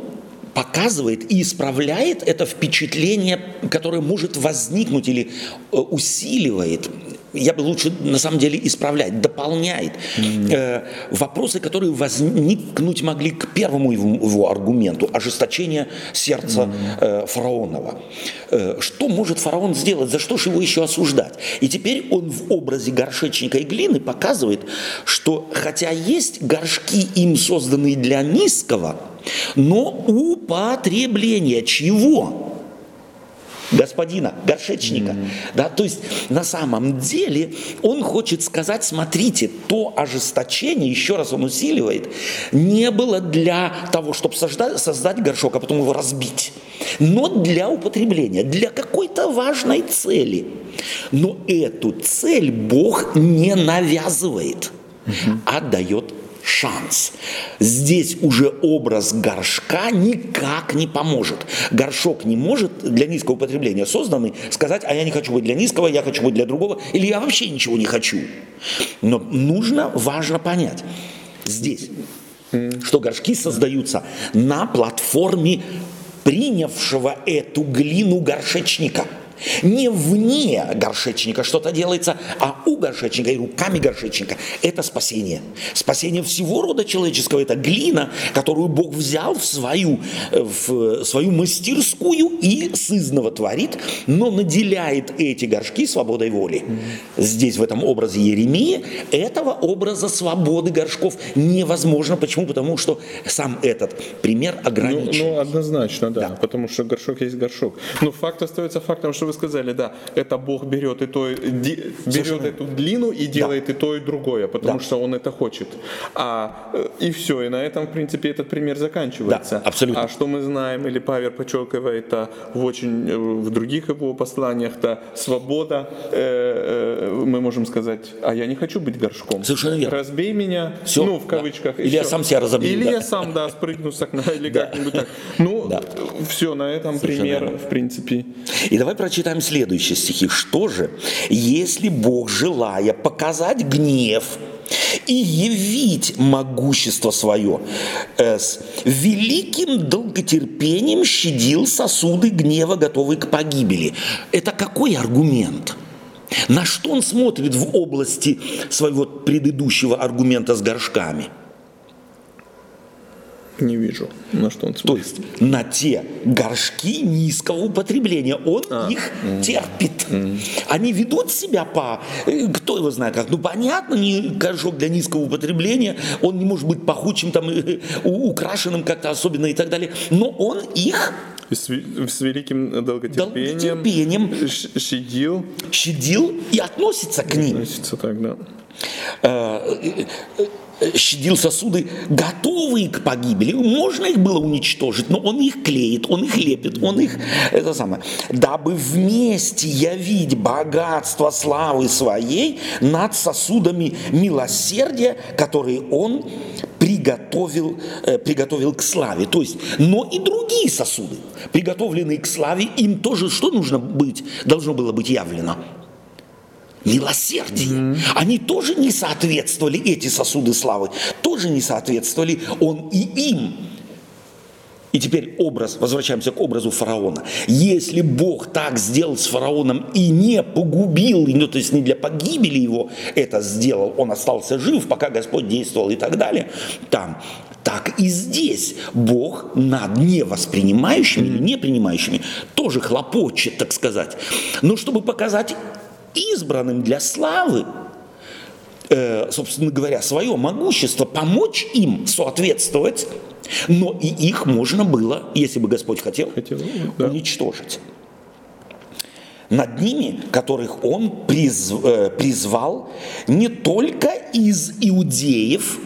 показывает и исправляет это впечатление, которое может возникнуть или э, усиливает я бы лучше на самом деле исправлять, дополняет mm-hmm. э, вопросы, которые возникнуть могли к первому его, его аргументу ожесточение сердца mm-hmm. э, фараонова. Э, что может фараон сделать? За что же его еще осуждать? И теперь он в образе горшечника и глины показывает, что хотя есть горшки им созданные для низкого, но употребление чего? Господина, горшечника. Mm-hmm. Да, то есть на самом деле он хочет сказать, смотрите, то ожесточение, еще раз он усиливает, не было для того, чтобы создать, создать горшок, а потом его разбить, но для употребления, для какой-то важной цели. Но эту цель Бог не навязывает, mm-hmm. а дает шанс. Здесь уже образ горшка никак не поможет. Горшок не может для низкого употребления созданный сказать, а я не хочу быть для низкого, я хочу быть для другого, или я вообще ничего не хочу. Но нужно, важно понять, здесь, что горшки создаются на платформе принявшего эту глину горшечника – не вне горшечника что-то делается, а у горшечника и руками горшечника. Это спасение. Спасение всего рода человеческого. Это глина, которую Бог взял в свою, в свою мастерскую и сызново творит, но наделяет эти горшки свободой воли. Здесь, в этом образе Еремии, этого образа свободы горшков невозможно. Почему? Потому что сам этот пример ограничен. Ну, ну однозначно, да, да, потому что горшок есть горшок. Но факт остается фактом, что вы сказали, да, это Бог берет и то, берет Совершенно. эту длину и делает да. и то, и другое, потому да. что Он это хочет. А, э, и все, и на этом, в принципе, этот пример заканчивается. Да, абсолютно. А что мы знаем, или Павел подчеркивает а, в очень э, в других его посланиях, то свобода, э, э, мы можем сказать, а я не хочу быть горшком. Совершенно верно. Разбей меня, все. ну, в кавычках. Да. Или я сам себя разобью. Или да. я сам, да, спрыгну с окна, или как-нибудь так. Ну, да. все, на этом Совершенно пример, верно. в принципе. И давай прочитаем читаем следующие стихи. Что же, если Бог, желая показать гнев и явить могущество свое, э, с великим долготерпением щадил сосуды гнева, готовые к погибели. Это какой аргумент? На что он смотрит в области своего предыдущего аргумента с горшками – не вижу, на что он смотрит. То есть на те горшки низкого употребления. Он а, их mm, терпит. Mm. Они ведут себя по... Э, кто его знает как? Ну, понятно, не горшок для низкого употребления. Он не может быть пахучим, там, э, украшенным как-то особенно и так далее. Но он их с, с великим долготерпением, долготерпением щадил. щадил и относится к ним. Относится так, да. Э, щадил сосуды, готовые к погибели. Можно их было уничтожить, но он их клеит, он их лепит, он их, это самое, дабы вместе явить богатство славы своей над сосудами милосердия, которые он приготовил, э, приготовил к славе. То есть, но и другие сосуды, приготовленные к славе, им тоже что нужно быть, должно было быть явлено? Милосердие. Mm-hmm. Они тоже не соответствовали, эти сосуды славы, тоже не соответствовали он и им. И теперь образ, возвращаемся к образу фараона. Если Бог так сделал с фараоном и не погубил, ну, то есть не для погибели его это сделал, он остался жив, пока Господь действовал и так далее, там, так и здесь Бог над невоспринимающими или не принимающими тоже хлопочет, так сказать. Но чтобы показать избранным для славы, э, собственно говоря, свое могущество, помочь им соответствовать, но и их можно было, если бы Господь хотел, хотел да. уничтожить. Над ними, которых Он приз, э, призвал не только из иудеев,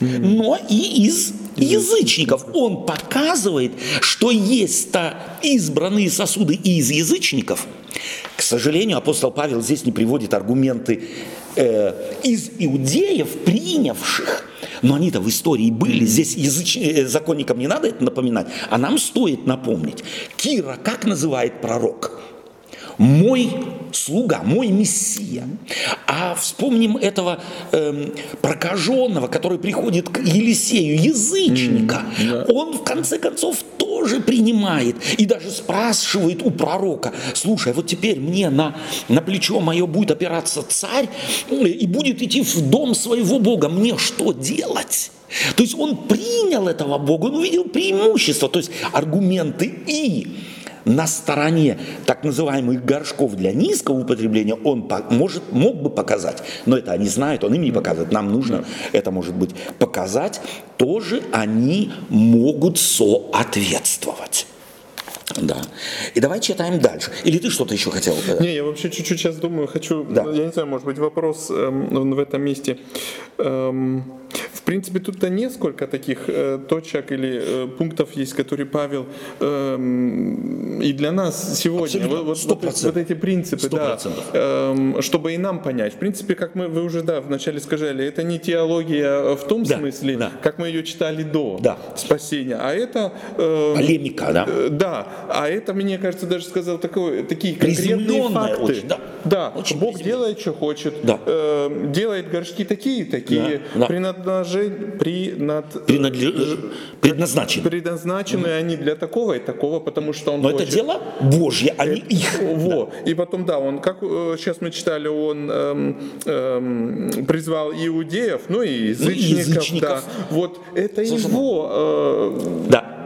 но и из язычников. Он показывает, что есть-то избранные сосуды и из язычников – к сожалению, апостол Павел здесь не приводит аргументы э, из иудеев, принявших, но они-то в истории были, здесь языч... Э, законникам не надо это напоминать, а нам стоит напомнить. Кира как называет пророк? Мой слуга, мой мессия. А вспомним этого эм, прокаженного, который приходит к Елисею, язычника. Mm, yeah. Он в конце концов тоже принимает и даже спрашивает у пророка, слушай, вот теперь мне на, на плечо мое будет опираться царь и будет идти в дом своего Бога, мне что делать? То есть он принял этого Бога, он увидел преимущество, то есть аргументы и на стороне так называемых горшков для низкого употребления он может, мог бы показать, но это они знают, он им не показывает, нам нужно это, может быть, показать, тоже они могут соответствовать. Да. И давай читаем дальше. Или ты что-то еще хотел? Не, я вообще чуть-чуть сейчас думаю, хочу, да. я не знаю, может быть, вопрос эм, в этом месте. Эм, в принципе, тут-то несколько таких э, точек или э, пунктов есть, которые Павел э, и для нас сегодня, вот, вот, вот, вот эти принципы, 100%. да, э, чтобы и нам понять. В принципе, как мы, вы уже, да, вначале сказали, это не теология в том да, смысле, да. как мы ее читали до да. спасения, а это... Э, Полемика, да? Э, да, а это, мне кажется, даже сказал такое, такие конкретные факты. Очень, да. да. Очень Бог делает, что хочет, да. э, делает горшки такие такие, да. Да. Принад... Принадлеж... предназначены. Предназначены угу. они для такого и такого, потому что он Но хочет. это дело Божье, а не их. Во. Да. И потом, да, он, как сейчас мы читали, он эм, эм, призвал иудеев, ну и язычников. И язычников. Да. Вот это Слушай, его... Э, да Э, э,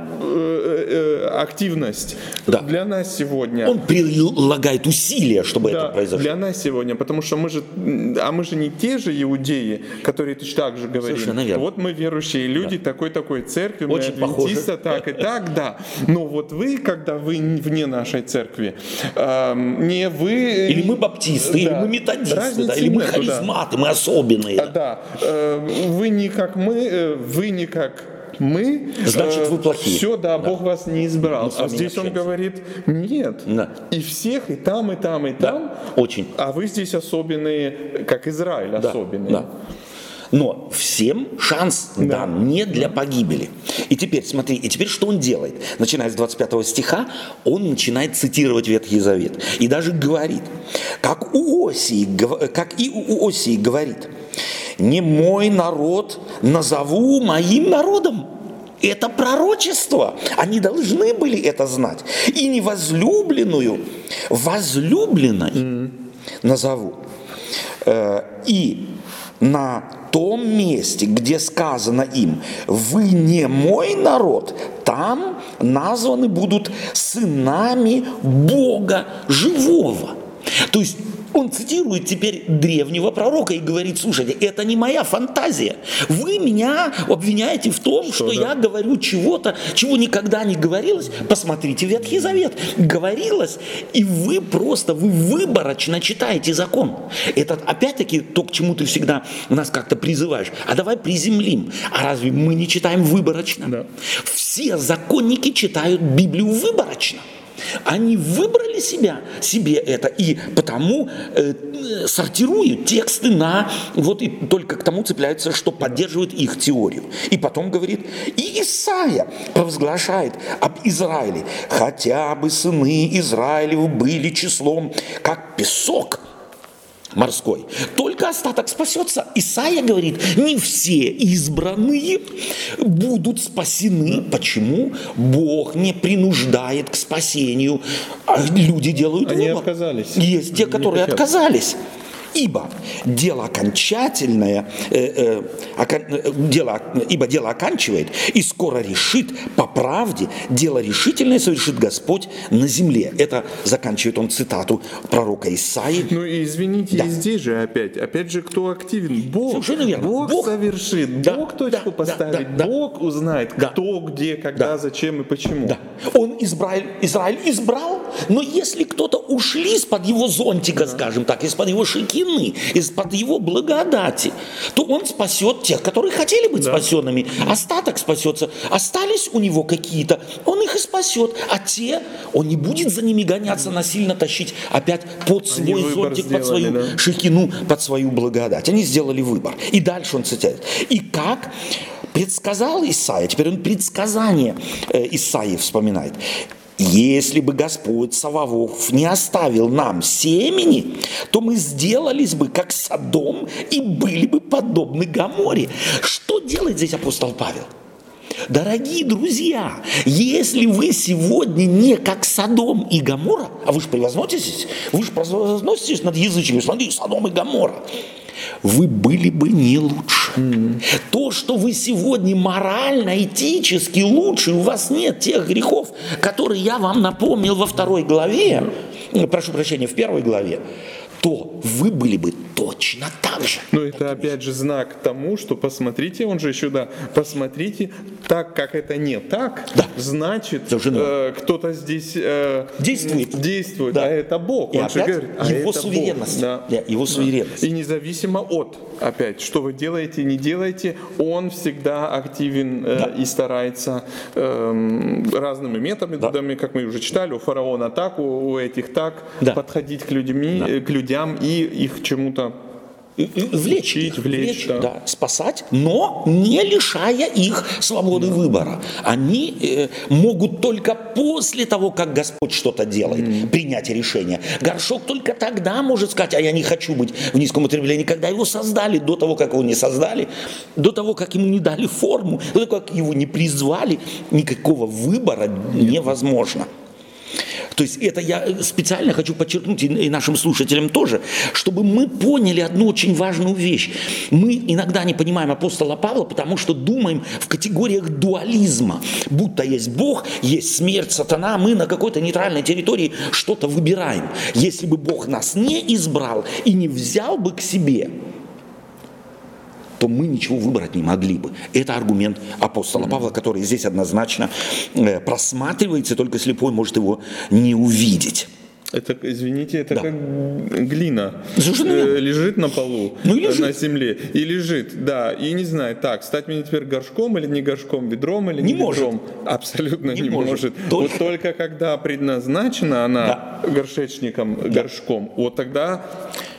активность да. для нас сегодня. Он прилагает усилия, чтобы да, это произошло. Для нас сегодня, потому что мы же, а мы же не те же иудеи, которые точно так же говорим. Совершенно верно. Вот мы верующие люди да. такой-такой церкви, Очень мы адвентисты, так и так, да. Но вот вы, когда вы вне нашей церкви, не вы... Или мы баптисты, да. или мы методисты, да, или мы харизматы, да. мы особенные. А, да, э, вы не как мы, вы не как мы, значит вы плохие. Все, да, да. Бог вас не избрал. А здесь он говорит, нет. Да. И всех, и там, и там, и там. Да. Очень. А вы здесь особенные, как Израиль да. особенные. Да. Но всем шанс да. дан не для погибели. И теперь, смотри, и теперь что он делает? Начиная с 25 стиха, он начинает цитировать Ветхий Завет. И даже говорит, как, у Осии, как и у Осии говорит, не мой народ назову моим народом. Это пророчество. Они должны были это знать. И невозлюбленную возлюбленной mm. назову. Э, и на том месте, где сказано им, вы не мой народ, там названы будут сынами Бога живого. То есть он цитирует теперь древнего пророка и говорит, слушайте, это не моя фантазия. Вы меня обвиняете в том, что, что да? я говорю чего-то, чего никогда не говорилось. Посмотрите Ветхий Завет. Говорилось, и вы просто, вы выборочно читаете закон. Это опять-таки то, к чему ты всегда нас как-то призываешь. А давай приземлим. А разве мы не читаем выборочно? Да. Все законники читают Библию выборочно. Они выбрали себя, себе это, и потому э, сортируют тексты на, вот и только к тому цепляются, что поддерживает их теорию. И потом говорит, и Исаия провозглашает об Израиле, хотя бы сыны Израилевы были числом, как песок – морской. Только остаток спасется. Исаия говорит, не все избранные будут спасены. Почему? Бог не принуждает к спасению. А люди делают Они выбор. отказались. Есть те, которые отказались. Ибо дело окончательное, э, э, окон, э, дело, ибо дело оканчивает и скоро решит по правде, дело решительное совершит Господь на земле. Это заканчивает он цитату пророка Исаи. Ну и извините, да. и здесь же опять, опять же, кто активен? Бог. Совершенно верно. Бог, Бог совершит, да, Бог точку да, поставит, да, Бог узнает, да, кто, где, когда, да, зачем и почему. Да. Он Израиль, Израиль избрал, но если кто-то ушли из-под его зонтика, да. скажем так, из-под его шики, вины, из-под его благодати, то он спасет тех, которые хотели быть да. спасенными. Остаток спасется. Остались у него какие-то, он их и спасет. А те, он не будет за ними гоняться, насильно тащить опять под свой зонтик, под свою да? шикину, под свою благодать. Они сделали выбор. И дальше он цитирует. И как предсказал Исаия, теперь он предсказание э, Исаии вспоминает. Если бы Господь Сававов не оставил нам семени, то мы сделались бы как Содом и были бы подобны Гаморе. Что делает здесь апостол Павел? Дорогие друзья, если вы сегодня не как Содом и Гамора, а вы же превозноситесь, вы же превозноситесь над язычниками, смотрите, Содом и Гамора, вы были бы не лучше. Mm. То, что вы сегодня морально, этически лучше, у вас нет тех грехов, которые я вам напомнил во второй главе, прошу прощения, в первой главе, то вы были бы точно так же. Но это опять же знак тому, что посмотрите, он же еще, да, посмотрите, так как это не так, Да. значит, э, кто-то здесь э, Действует. действует, Да. а это Бог. И Он же опять говорит, а его суверенность. Бог. Да. Да, его суверенность. И независимо от, опять, что вы делаете, не делаете, он всегда активен э, Да. и старается эм, разными методами, как мы уже читали, у фараона так, у, у этих так, Да. подходить к, людьми, э, к людям и их чему-то Влечь Учить, их, влечь, да. да, спасать, но не лишая их свободы выбора. Они э, могут только после того, как Господь что-то делает, принять решение. Горшок только тогда может сказать, а я не хочу быть в низком употреблении, когда его создали, до того, как его не создали, до того, как ему не дали форму, до того, как его не призвали, никакого выбора невозможно. То есть это я специально хочу подчеркнуть и нашим слушателям тоже, чтобы мы поняли одну очень важную вещь. Мы иногда не понимаем апостола Павла, потому что думаем в категориях дуализма. Будто есть Бог, есть смерть, сатана, мы на какой-то нейтральной территории что-то выбираем. Если бы Бог нас не избрал и не взял бы к себе, то мы ничего выбрать не могли бы. Это аргумент апостола Павла, который здесь однозначно э, просматривается, только слепой может его не увидеть. Это, извините, это Да. как глина. Совершенно Э, лежит на полу, Ну и э, лежит. на земле, и лежит, да, и не знает, так, стать мне теперь горшком или не горшком, ведром или не, Не может. ведром. Абсолютно не, Не может. может. Только- Вот только когда предназначена она горшечником, горшком, вот тогда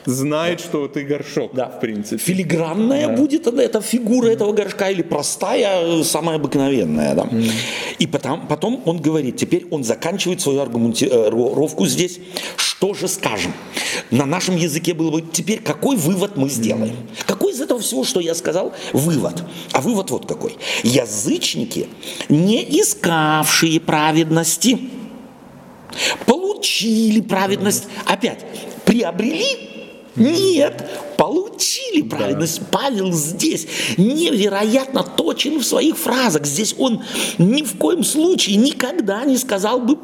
знает, что ты горшок, Да. в принципе. Филигранная будет она, эта фигура этого горшка или простая, э, самая обыкновенная. Да? И потом, потом он говорит, теперь он заканчивает свою аргументировку здесь. Что же скажем? На нашем языке было бы теперь какой вывод мы сделаем? Какой из этого всего, что я сказал, вывод? А вывод вот какой. Язычники, не искавшие праведности, получили праведность. Опять, приобрели? Нет, получили праведность. Павел здесь невероятно точен в своих фразах. Здесь он ни в коем случае никогда не сказал бы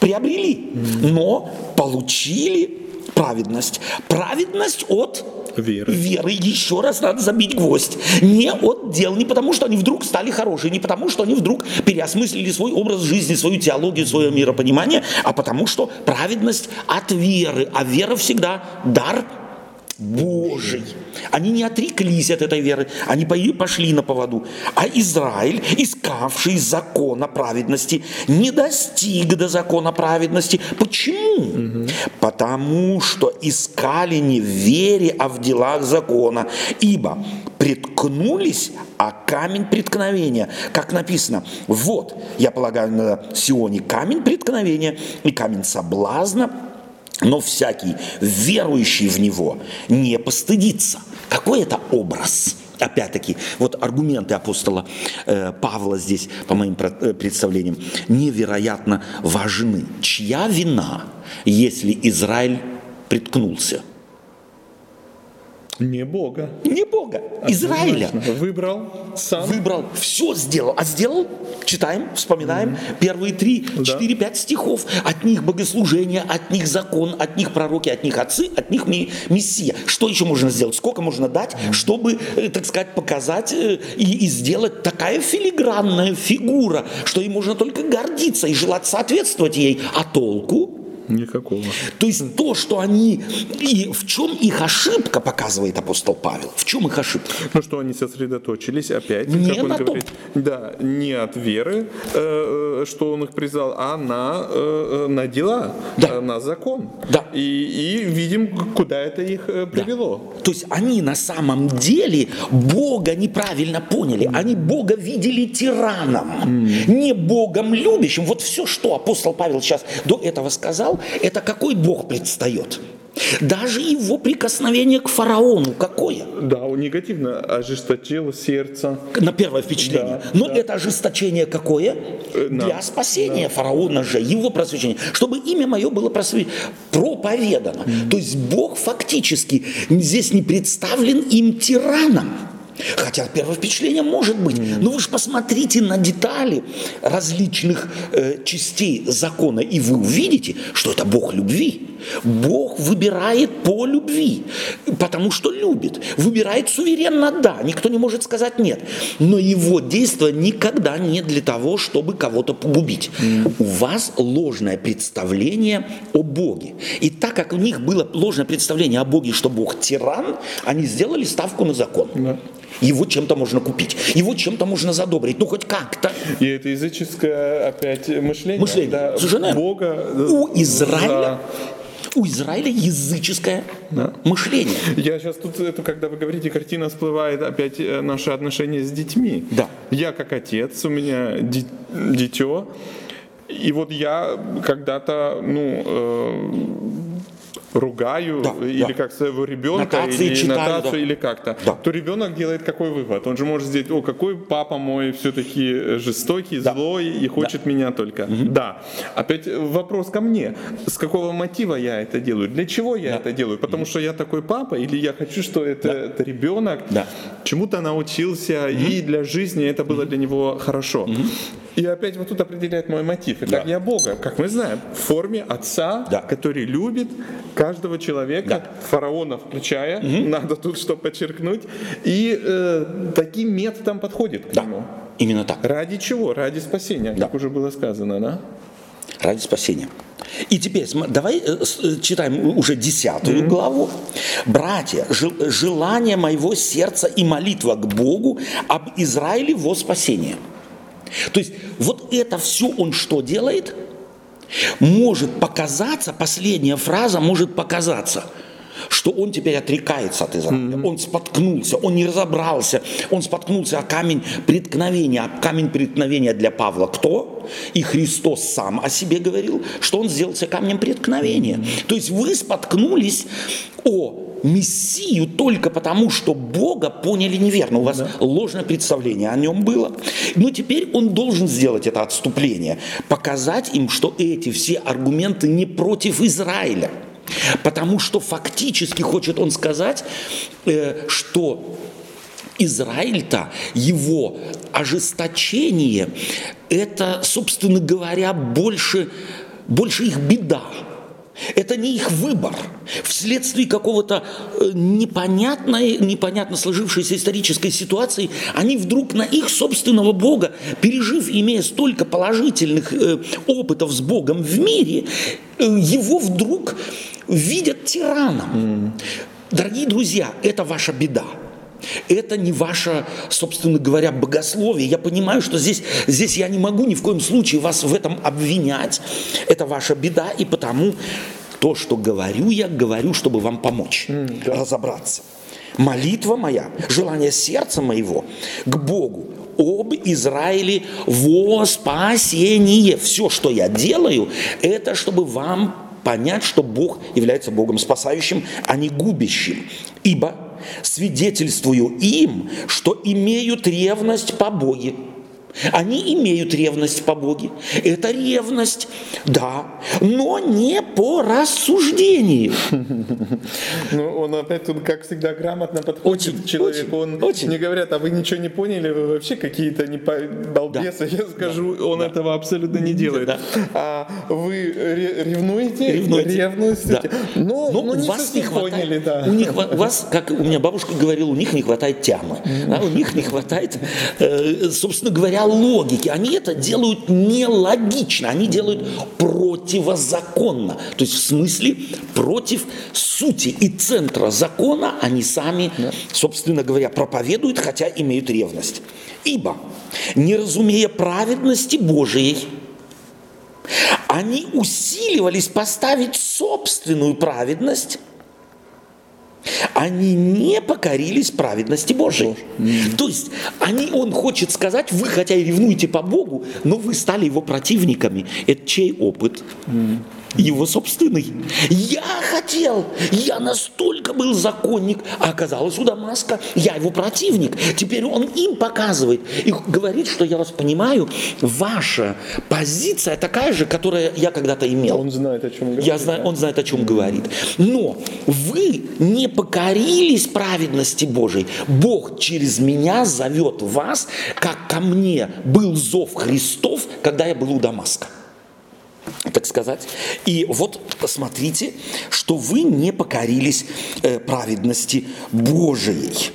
приобрели, но получили праведность. Праведность от Веры. веры. Еще раз надо забить гвоздь. Не от дел, не потому, что они вдруг стали хорошие, не потому, что они вдруг переосмыслили свой образ жизни, свою теологию, свое миропонимание, а потому, что праведность от веры. А вера всегда дар Божий. Они не отреклись от этой веры, они по- пошли на поводу. А Израиль, искавший закона праведности, не достиг до закона праведности. Почему? Потому что искали не в вере, а в делах закона. Ибо приткнулись, а камень преткновения, как написано, вот, я полагаю, на Сионе камень преткновения и камень соблазна, но всякий верующий в него не постыдится. Какой это образ? Опять-таки, вот аргументы апостола э, Павла здесь, по моим э, представлениям, невероятно важны. Чья вина, если Израиль приткнулся? Не Бога. Не Бога, Израиля. Однозначно. Выбрал сам. Выбрал, все сделал. А сделал, читаем, вспоминаем, первые три, четыре, пять стихов. От них богослужение, от них закон, от них пророки, от них отцы, от них ми- мессия. Что еще можно сделать? Сколько можно дать, чтобы, э, так сказать, показать э, и, и сделать такая филигранная фигура, что им можно только гордиться и желать соответствовать ей. А толку? Никакого. То есть то, что они... И в чем их ошибка, показывает апостол Павел. В чем их ошибка? Ну что они сосредоточились опять, Не как он том. говорит, да, не от веры, э, э, что он их призвал, а на, э, э, на дела, Да. э, на закон. Да. И, и видим, куда это их привело. То есть они на самом деле Бога неправильно поняли. Они Бога видели тираном, не Богом любящим. Вот все, что апостол Павел сейчас до этого сказал, это какой Бог предстает. Даже его прикосновение к фараону какое? Да, он негативно ожесточил сердце. На первое впечатление. Да, Но да. это ожесточение какое? Э, да. Для спасения фараона же, его просвещения. Чтобы имя мое было просве- проповедано. То есть Бог фактически здесь не представлен им тираном. Хотя первое впечатление может быть. Но вы же посмотрите на детали различных э, частей закона, и вы увидите, что это Бог любви. Бог выбирает по любви, потому что любит. Выбирает суверенно, да, никто не может сказать нет. Но его действие никогда не для того, чтобы кого-то погубить. Mm. У вас ложное представление о Боге. И так как у них было ложное представление о Боге, что Бог тиран, они сделали ставку на закон. Yeah. Его чем-то можно купить, его чем-то можно задобрить, ну хоть как-то. И это языческое опять мышление. Мышление. Да, Совершенно. Бога. У Израиля у Израиля языческое да. мышление. Я сейчас тут, это, когда вы говорите, картина всплывает опять э, наши отношения с детьми. Да. Я как отец, у меня дитё, и вот я когда-то, ну, э, ругаю да, или да. как своего ребенка нотации или читаю, нотацию да. или как-то, да. то ребенок делает какой вывод? Он же может сделать, о, какой папа мой все-таки жестокий, да. злой и хочет да. меня только. Угу. Да. Опять вопрос ко мне. С какого мотива я это делаю? Для чего я да. это делаю? Потому угу. что я такой папа или я хочу, что это, да. это ребенок да. чему-то научился угу. и для жизни это было угу. для него хорошо. Угу. И опять вот тут определяет мой мотив. Итак, да. я Бога, как мы знаем, в форме отца, да. который любит каждого человека, да. фараона включая, угу. надо тут что подчеркнуть, и э, таким методом подходит к да. нему. Именно так. Ради чего? Ради спасения, да. как уже было сказано, да? Ради спасения. И теперь давай э, э, читаем уже десятую mm-hmm. главу. Братья, желание моего сердца и молитва к Богу об Израиле во спасение – то есть вот это все он что делает? Может показаться, последняя фраза может показаться, что он теперь отрекается от Израиля. Mm-hmm. Он споткнулся, он не разобрался, он споткнулся о камень преткновения. А камень преткновения для Павла кто? И Христос сам о себе говорил, что он сделался камнем преткновения. Mm-hmm. То есть вы споткнулись о Мессию только потому, что Бога поняли неверно. У вас да. ложное представление о нем было. Но теперь он должен сделать это отступление, показать им, что эти все аргументы не против Израиля. Потому что фактически хочет он сказать, э, что Израиль-то, его ожесточение, это, собственно говоря, больше, больше их беда. Это не их выбор. Вследствие какого-то э, непонятной, непонятно сложившейся исторической ситуации, они вдруг на их собственного Бога, пережив, имея столько положительных э, опытов с Богом в мире, э, его вдруг видят тираном. Дорогие друзья, это ваша беда. Это не ваше, собственно говоря, богословие. Я понимаю, что здесь, здесь я не могу ни в коем случае вас в этом обвинять. Это ваша беда, и потому то, что говорю я, говорю, чтобы вам помочь mm, да. разобраться. Молитва моя, желание сердца моего к Богу об Израиле во спасение. Все, что я делаю, это чтобы вам понять, что Бог является Богом спасающим, а не губящим. Ибо свидетельствую им, что имеют ревность по Боге. Они имеют ревность по Боге. Это ревность, да, но не по рассуждению. [LAUGHS] Ну, он опять тут, как всегда, грамотно подходит очень, к человеку. Очень, он очень. не говорят, а вы ничего не поняли, вы вообще какие-то не балбесы, да. я скажу, да. он да. этого абсолютно не делает. Да. А вы ревнуете, ревнуете, ревнуете да. но, но, но не вас не хватает, поняли, да. У них, у вас, как у меня бабушка говорила, у них не хватает тямы, да, у них не хватает, э, собственно говоря, логики. Они это делают нелогично, они делают противозаконно. То есть в смысле против сути и центра закона они сами, собственно говоря, проповедуют, хотя имеют ревность. Ибо, не разумея праведности Божией, они усиливались поставить собственную праведность они не покорились праведности Божией. Mm-hmm. То есть они, он хочет сказать, вы хотя и ревнуете по Богу, но вы стали его противниками. Это чей опыт? Mm-hmm его собственный. Я хотел, я настолько был законник, а оказалось у Дамаска, я его противник. Теперь он им показывает и говорит, что я вас понимаю, ваша позиция такая же, которая я когда-то имел. Он знает, о чем говорит. Я знаю, он знает, о чем говорит. Но вы не покорились праведности Божией. Бог через меня зовет вас, как ко мне был зов Христов, когда я был у Дамаска. Так сказать. И вот посмотрите, что вы не покорились э, праведности Божией.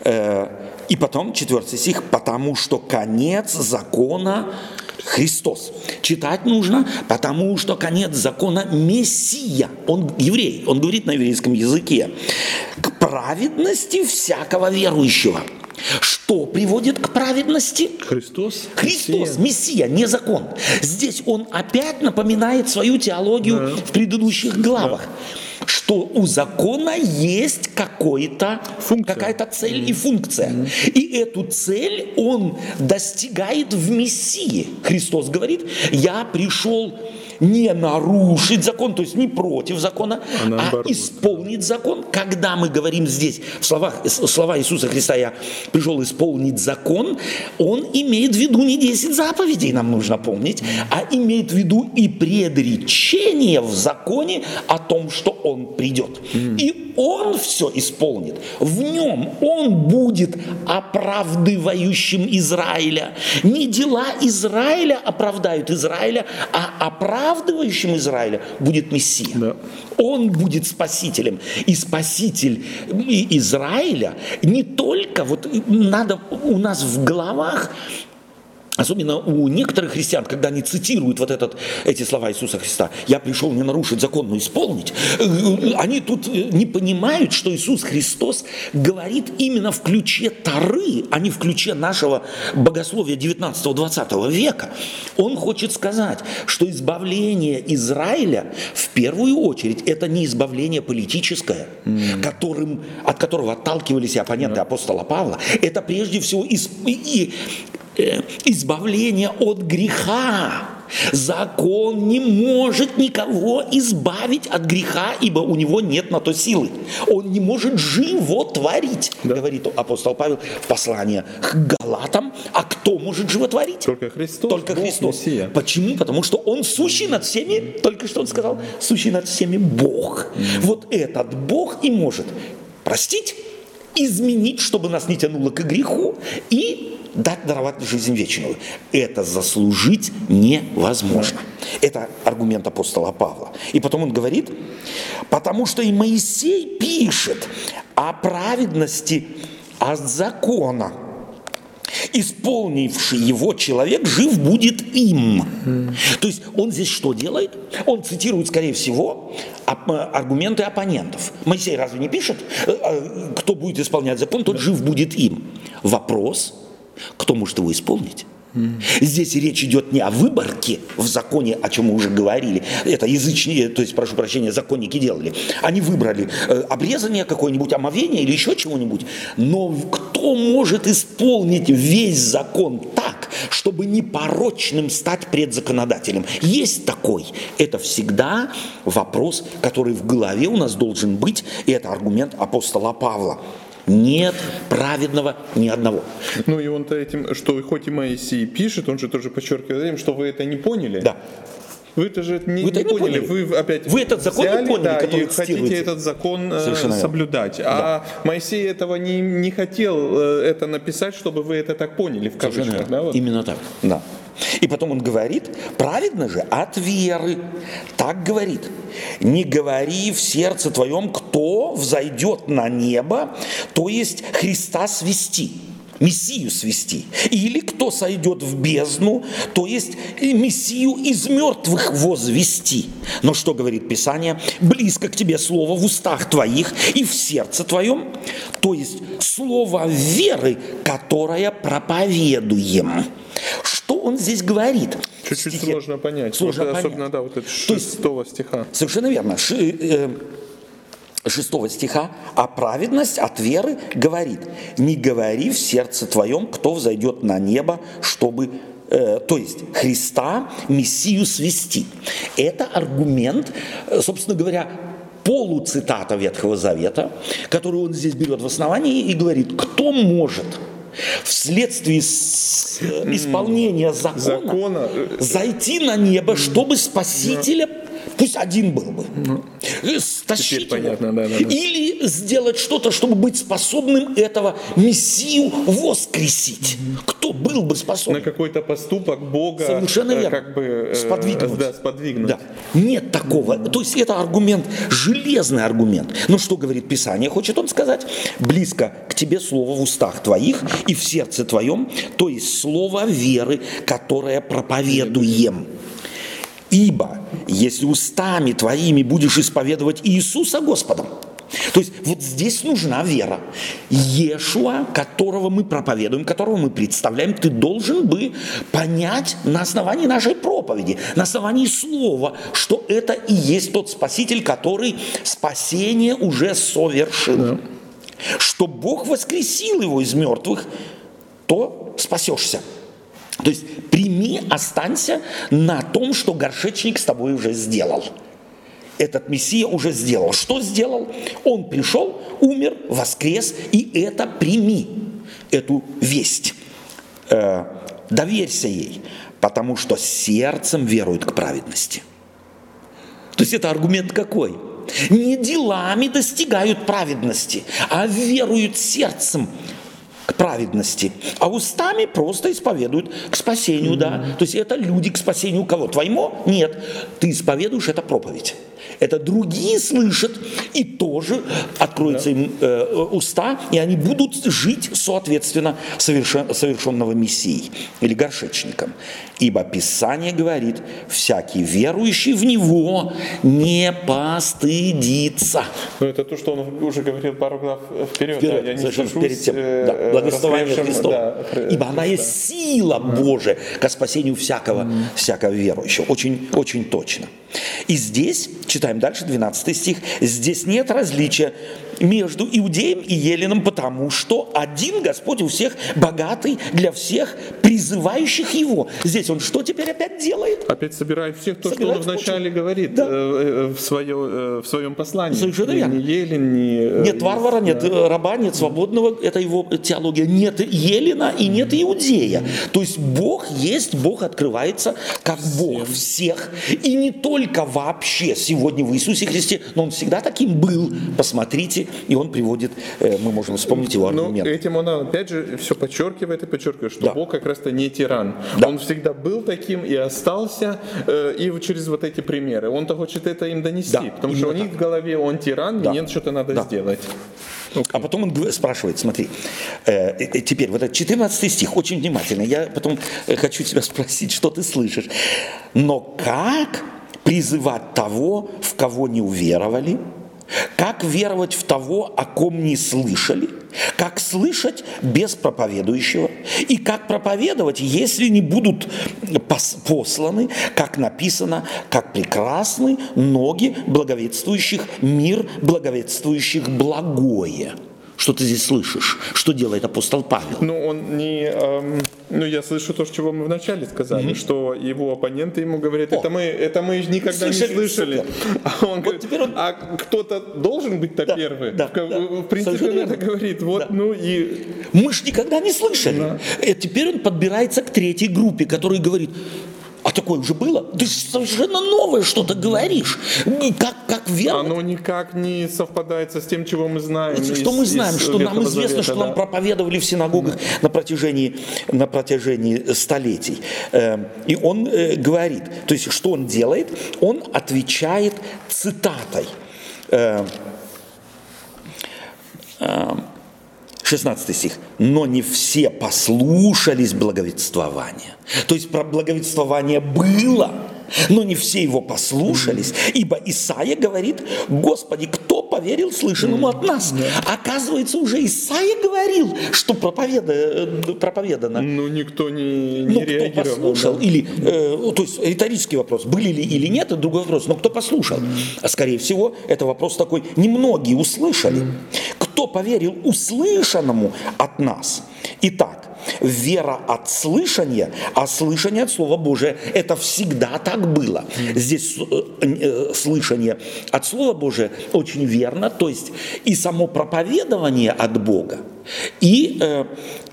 Э, и потом, четвертый стих, потому что конец закона Христос. Читать нужно, потому что конец закона Мессия. Он еврей, он говорит на еврейском языке. К праведности всякого верующего. Что приводит к праведности? Христос. Христос, Мессия, не закон. Здесь он опять напоминает свою теологию Да. в предыдущих главах. Что у закона есть какой-то, какая-то цель и функция. И эту цель он достигает в Мессии. Христос говорит, я пришел не нарушить закон, то есть не против закона, А а, исполнить закон. Когда мы говорим здесь в словах, слова Иисуса Христа, я пришел исполнить закон, он имеет в виду не 10 заповедей, нам нужно помнить, а имеет в виду и предречение в законе о том, что он придет. И он все исполнит. В нем он будет оправдывающим Израиля. Не дела Израиля оправдают Израиля, а оправдывающим Израиля будет Мессия. Да. Он будет спасителем. И спаситель Израиля не только, вот надо у нас в головах Особенно у некоторых христиан, когда они цитируют вот этот, эти слова Иисуса Христа, «Я пришел не нарушить закон, но исполнить», э, они тут э, не понимают, что Иисус Христос говорит именно в ключе Тары, а не в ключе нашего богословия 19-20 века. Он хочет сказать, что избавление Израиля в первую очередь это не избавление политическое, которым, от которого отталкивались и оппоненты апостола Павла. Это прежде всего из- и- э, избавление от греха. Закон не может никого избавить от греха, ибо у него нет на то силы. Он не может животворить, говорит апостол Павел в послании к Галатам. А кто может животворить? Только Христос. Только Бог, Христос. Мессия. Почему? Потому что Он сущий над всеми, только что Он сказал, сущий над всеми Бог. Вот этот Бог и может простить, изменить, чтобы нас не тянуло к греху, и дать даровать жизнь вечную. Это заслужить невозможно. Это аргумент апостола Павла. И потом он говорит, потому что и Моисей пишет о праведности от закона исполнивший его человек жив будет им. То есть он здесь что делает? Он цитирует, скорее всего, аргументы оппонентов. Моисей разве не пишет, э, э, кто будет исполнять закон, тот жив будет им. Вопрос, кто может его исполнить? Здесь речь идет не о выборке в законе, о чем мы уже говорили. Это язычники, то есть, прошу прощения, законники делали. Они выбрали э, обрезание какое-нибудь, омовение или еще чего-нибудь. Но кто может исполнить весь закон так, чтобы непорочным стать предзаконодателем? Есть такой. Это всегда вопрос, который в голове у нас должен быть, и это аргумент апостола Павла. Нет праведного ни одного. Ну и он-то этим, что хоть и Моисей пишет, он же тоже подчеркивает этим, что вы это не поняли. Да. Вы это же не, Вы это не не поняли. поняли. Вы опять Вы этот закон не взяли, поняли, да, который и хотите этот закон э, Совершенно соблюдать. А Моисей этого не, не хотел э, это написать, чтобы вы это так поняли в кавычках. Да, вот. Именно так. Да. И потом он говорит, праведно же от веры. Так говорит. Не говори в сердце твоем, кто взойдет на небо, то есть Христа свести. Мессию свести. Или кто сойдет в бездну, то есть Мессию из мертвых возвести. Но что говорит Писание? Близко к тебе слово в устах твоих и в сердце твоем, то есть слово веры, которое проповедуем. Он здесь говорит? Чуть-чуть стихе- сложно понять. Сложно Вот, понять. Особенно, да, вот это есть- шестого стиха. Совершенно верно. Ши- э, шестого стиха, а праведность от веры говорит, не говори в сердце твоем, кто взойдет на небо, чтобы э, то есть Христа, Мессию свести. Это аргумент, э, собственно говоря, полуцитата Ветхого Завета, которую он здесь берет в основании и говорит, кто может вследствие э, исполнения закона, Закона, э, зайти на небо, чтобы Спасителя, пусть один был бы, э, стащить понятно, да, да, да. Или сделать что-то, чтобы быть способным этого Мессию воскресить. Кто был бы На способен? какой-то поступок Бога Совершенно э, верно. как бы э, Сподвигнуть. Да, сподвигнуть. Да. Нет такого. То есть это аргумент, железный аргумент. Но что говорит Писание? Хочет он сказать? Близко к тебе слово в устах твоих и в сердце твоем, то есть слово веры, которое проповедуем. Ибо если устами твоими будешь исповедовать Иисуса Господом, то есть вот здесь нужна вера. Иешуа, которого мы проповедуем, которого мы представляем, ты должен бы понять на основании нашей проповеди, на основании слова, что это и есть тот Спаситель, который спасение уже совершил. Что Бог воскресил его из мертвых, то спасешься. То есть прими, останься на том, что горшечник с тобой уже сделал. Этот Мессия уже сделал. Что сделал? Он пришел, умер, воскрес, и это прими, эту весть. Э, доверься ей, потому что сердцем веруют к праведности. То есть это аргумент какой? Не делами достигают праведности, а веруют сердцем праведности, а устами просто исповедуют к спасению, да. То есть это люди к спасению кого? Твоему? Нет. Ты исповедуешь, это проповедь. Это другие слышат, и тоже откроются им э, уста, и они будут жить соответственно совершен- совершенного Мессией или горшечником. Ибо Писание говорит, всякий верующий в Него не постыдится. Ну, это то, что он уже говорил пару глав вперед. Вперед, да, я не совершенно перед тем. э, Да, э, благословение Христова. да, Ибо она Христа. есть сила Божия ко спасению всякого, всякого верующего. Очень, очень точно. И здесь, читаем дальше, 12 стих, здесь нет различия между иудеем и еленом, потому что один Господь у всех богатый для всех призывающих его. Здесь он что теперь опять делает? Опять собирает всех то, что Собирает он вначале кучу. говорит Да. э, э, в, свое, э, в своем послании. Совершенно верно. Ни Елен, э, Нет варвара, нет э, раба, нет свободного, это его теология. Нет Елена и нет Иудея. То есть Бог есть, Бог открывается как Бог всех. И не только вообще сегодня в Иисусе Христе, но Он всегда таким был. Посмотрите, и Он приводит, мы можем вспомнить его Но аргумент. этим он опять же все подчеркивает и подчеркивает, что Да. Бог как раз-то не тиран. Да. Он всегда был таким и остался, э, и через вот эти примеры. Он-то хочет это им донести, Да, потому что у них в голове он тиран, Да. мне что-то надо Да. сделать. А потом он спрашивает, смотри, э, э, теперь вот этот 14 стих, очень внимательно, я потом э, хочу тебя спросить, что ты слышишь. Но как призывать того, в кого не уверовали? Как веровать в того, о ком не слышали? Как слышать без проповедующего? И как проповедовать, если не будут пос- посланы, как написано, как прекрасны ноги благовествующих мир, благовествующих благое? Что ты здесь слышишь? Что делает апостол Павел? Ну, он не... эм, ну, я слышу то, чего мы вначале сказали, что его оппоненты ему говорят, О. это мы, это мы никогда Слышали, не слышали. супер. [LAUGHS] А он говорит, теперь он- а кто-то должен быть-то Да, первый? да, в, да. в принципе, он это верно. говорит. Вот, Да. ну и... Мы ж никогда не слышали. Э, Теперь он подбирается к третьей группе, которая говорит, а такое уже было? Ты совершенно новое что-то говоришь. Как, как верно? Оно никак не совпадает со с тем, чего мы знаем. Что из- мы знаем, из что нам известно, Завета, что да. нам проповедовали в синагогах на протяжении, на протяжении столетий. Э, И он э, говорит, то есть что он делает? Он отвечает цитатой. Э, э, 16 стих. «Но не все послушались благовествования». То есть про благовествование было, но не все его послушались, ибо Исаия говорит, Господи, кто поверил слышанному от нас? Оказывается, уже Исаия говорил, что проповеда, проповедано. Ну, никто не, не Ну, кто реагировал. послушал, да. или, э, ну, то есть риторический вопрос, были ли или нет, это другой вопрос, но кто послушал? А скорее всего, это вопрос такой, немногие услышали. Кто поверил услышанному от нас? Итак, вера от слышания, а слышание от Слова Божия, это всегда так было. Здесь э, э, слышание от Слова Божия очень верно, то есть и само проповедование от Бога, и э,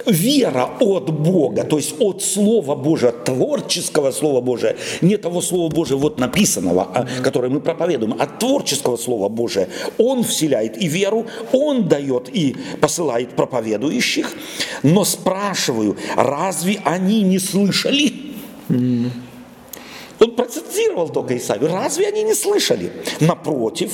вера от Бога, то есть от Слова Божия, от творческого Слова Божия, не того Слова Божия вот написанного, а, которое мы проповедуем, а творческого Слова Божия, Он вселяет и веру, Он дает и посылает проповедующих, но спрашиваю, разве они не слышали? Он процитировал только Исаию. Разве они не слышали? Напротив,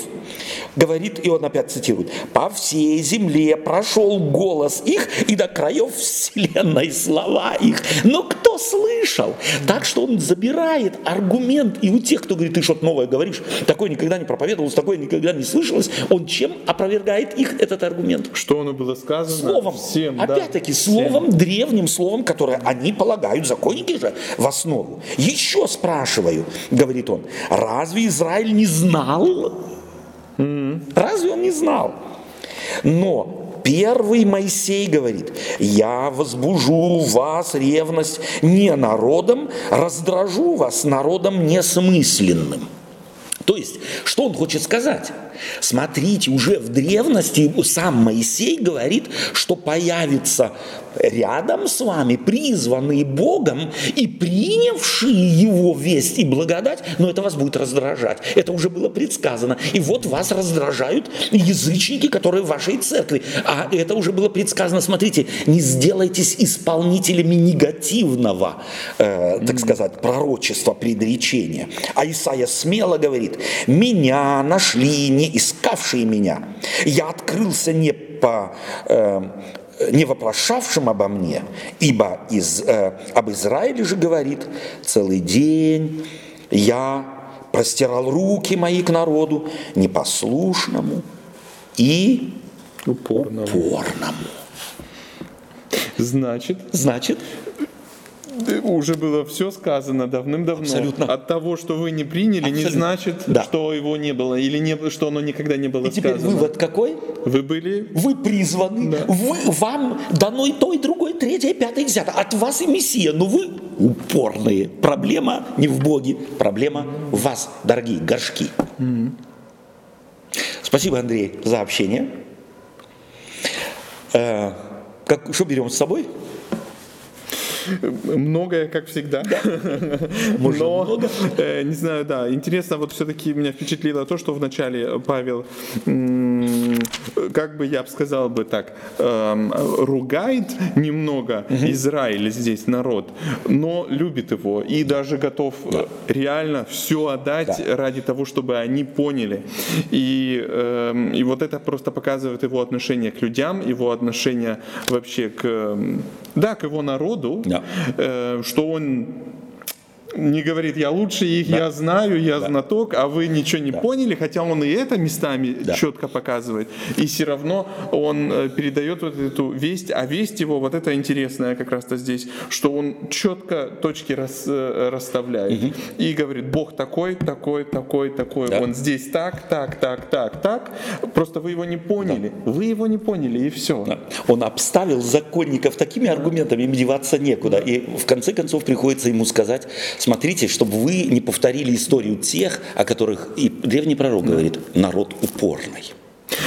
говорит, и он опять цитирует, по всей земле прошел голос их, и до краев вселенной слова их. Но кто слышал? Так что он забирает аргумент, и у тех, кто говорит, ты что-то новое говоришь, такое никогда не проповедовалось, такое никогда не слышалось, он чем опровергает их этот аргумент? Что оно было сказано? Словом. Всем, Опять-таки, да, словом, всем. древним словом, которое они полагают, законники же, в основу. Еще спрашивают, спрашиваю, говорит он, разве Израиль не знал? Разве он не знал? Но первый Моисей говорит, я возбужу вас ревность не народом, раздражу вас народом несмысленным. То есть, что он хочет сказать? Смотрите, уже в древности сам Моисей говорит, что появится рядом с вами призванные Богом и принявшие Его весть и благодать, но это вас будет раздражать. Это уже было предсказано. И вот вас раздражают язычники, которые в вашей церкви. А это уже было предсказано. Смотрите, не сделайтесь исполнителями негативного, э, так сказать, пророчества, предречения. А Исаия смело говорит, меня нашли не не искавшие меня. Я открылся не по э, не вопрошавшим обо мне, ибо из, э, об Израиле же говорит, целый день я простирал руки мои к народу непослушному и упорному. упорному. Значит, значит, уже было все сказано давным-давно. Абсолютно. От того, что вы не приняли, Абсолютно. не значит, да. что его не было или не, что оно никогда не было и теперь сказано. вывод какой? Вы были... Вы призваны, да. вы, вам дано и то, и другое, и третье, и пятое, и десятое. От вас и Мессия, но вы упорные. Проблема не в Боге, проблема в вас, дорогие горшки. Mm-hmm. Спасибо, Андрей, за общение. Э, как, что берем с собой? Многое, как всегда. Да. Может, Но, много? Э, не знаю, да. Интересно, вот все-таки меня впечатлило то, что вначале Павел, как бы я бы сказал бы так, эм, ругает немного угу. Израиль здесь, народ, но любит его и даже готов да. реально все отдать да. ради того, чтобы они поняли. И, эм, и вот это просто показывает его отношение к людям, его отношение вообще к, да, к его народу, да. Э, что он не говорит, я лучше их, да. я знаю, я да. знаток, а вы ничего не да. поняли, хотя он и это местами да. четко показывает. И все равно он э, передает вот эту весть, а весть его, вот это интересное как раз-то здесь, что он четко точки рас, э, расставляет. Угу. И говорит, Бог такой, такой, такой, такой, да. он здесь так, так, так, так, так. Просто вы его не поняли. Да. Вы его не поняли, и все. Да. Он обставил законников такими аргументами, им деваться некуда. И в конце концов приходится ему сказать, Смотрите, чтобы вы не повторили историю тех, о которых и древний пророк говорит, народ упорный.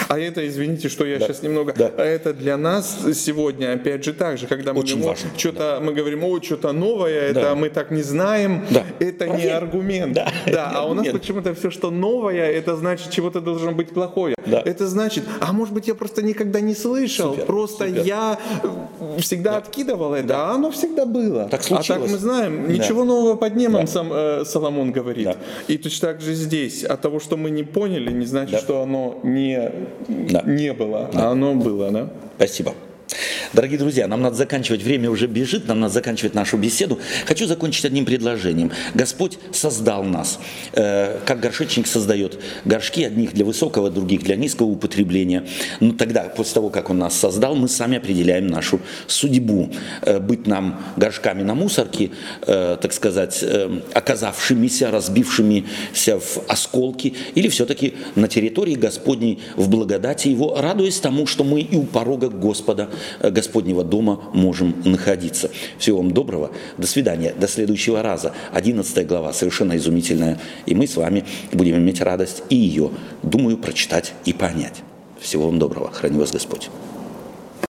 А это, извините, что я да. сейчас немного... Да. А это для нас сегодня, опять же, так же, когда мы, Очень важно. что-то, да. мы говорим, о, что-то новое, да. это мы так не знаем, да. это Проверь. не аргумент. Да, [LAUGHS] да. а у нас почему-то все, что новое, это значит, чего-то должно быть плохое. Да. Это значит, а может быть, я просто никогда не слышал, супер, просто супер. я всегда да. откидывал это, да. а оно всегда было. Так случилось. А так мы знаем, ничего да. нового под небом да. сам, э, Соломон говорит. Да. И точно так же здесь, от того, что мы не поняли, не значит, да. что оно не, да. не было, да. а оно было, да? Спасибо. Дорогие друзья, нам надо заканчивать, время уже бежит, нам надо заканчивать нашу беседу. Хочу закончить одним предложением. Господь создал нас, э, как горшечник создает горшки, одних для высокого, других для низкого употребления. Но тогда, после того, как Он нас создал, мы сами определяем нашу судьбу. Э, быть нам горшками на мусорке, э, так сказать, э, оказавшимися, разбившимися в осколки, или все-таки на территории Господней в благодати Его, радуясь тому, что мы и у порога Господа Господнего дома можем находиться. Всего вам доброго. До свидания. До следующего раза. 11 глава, совершенно изумительная. И мы с вами будем иметь радость и ее, думаю, прочитать и понять. Всего вам доброго. Храни вас Господь.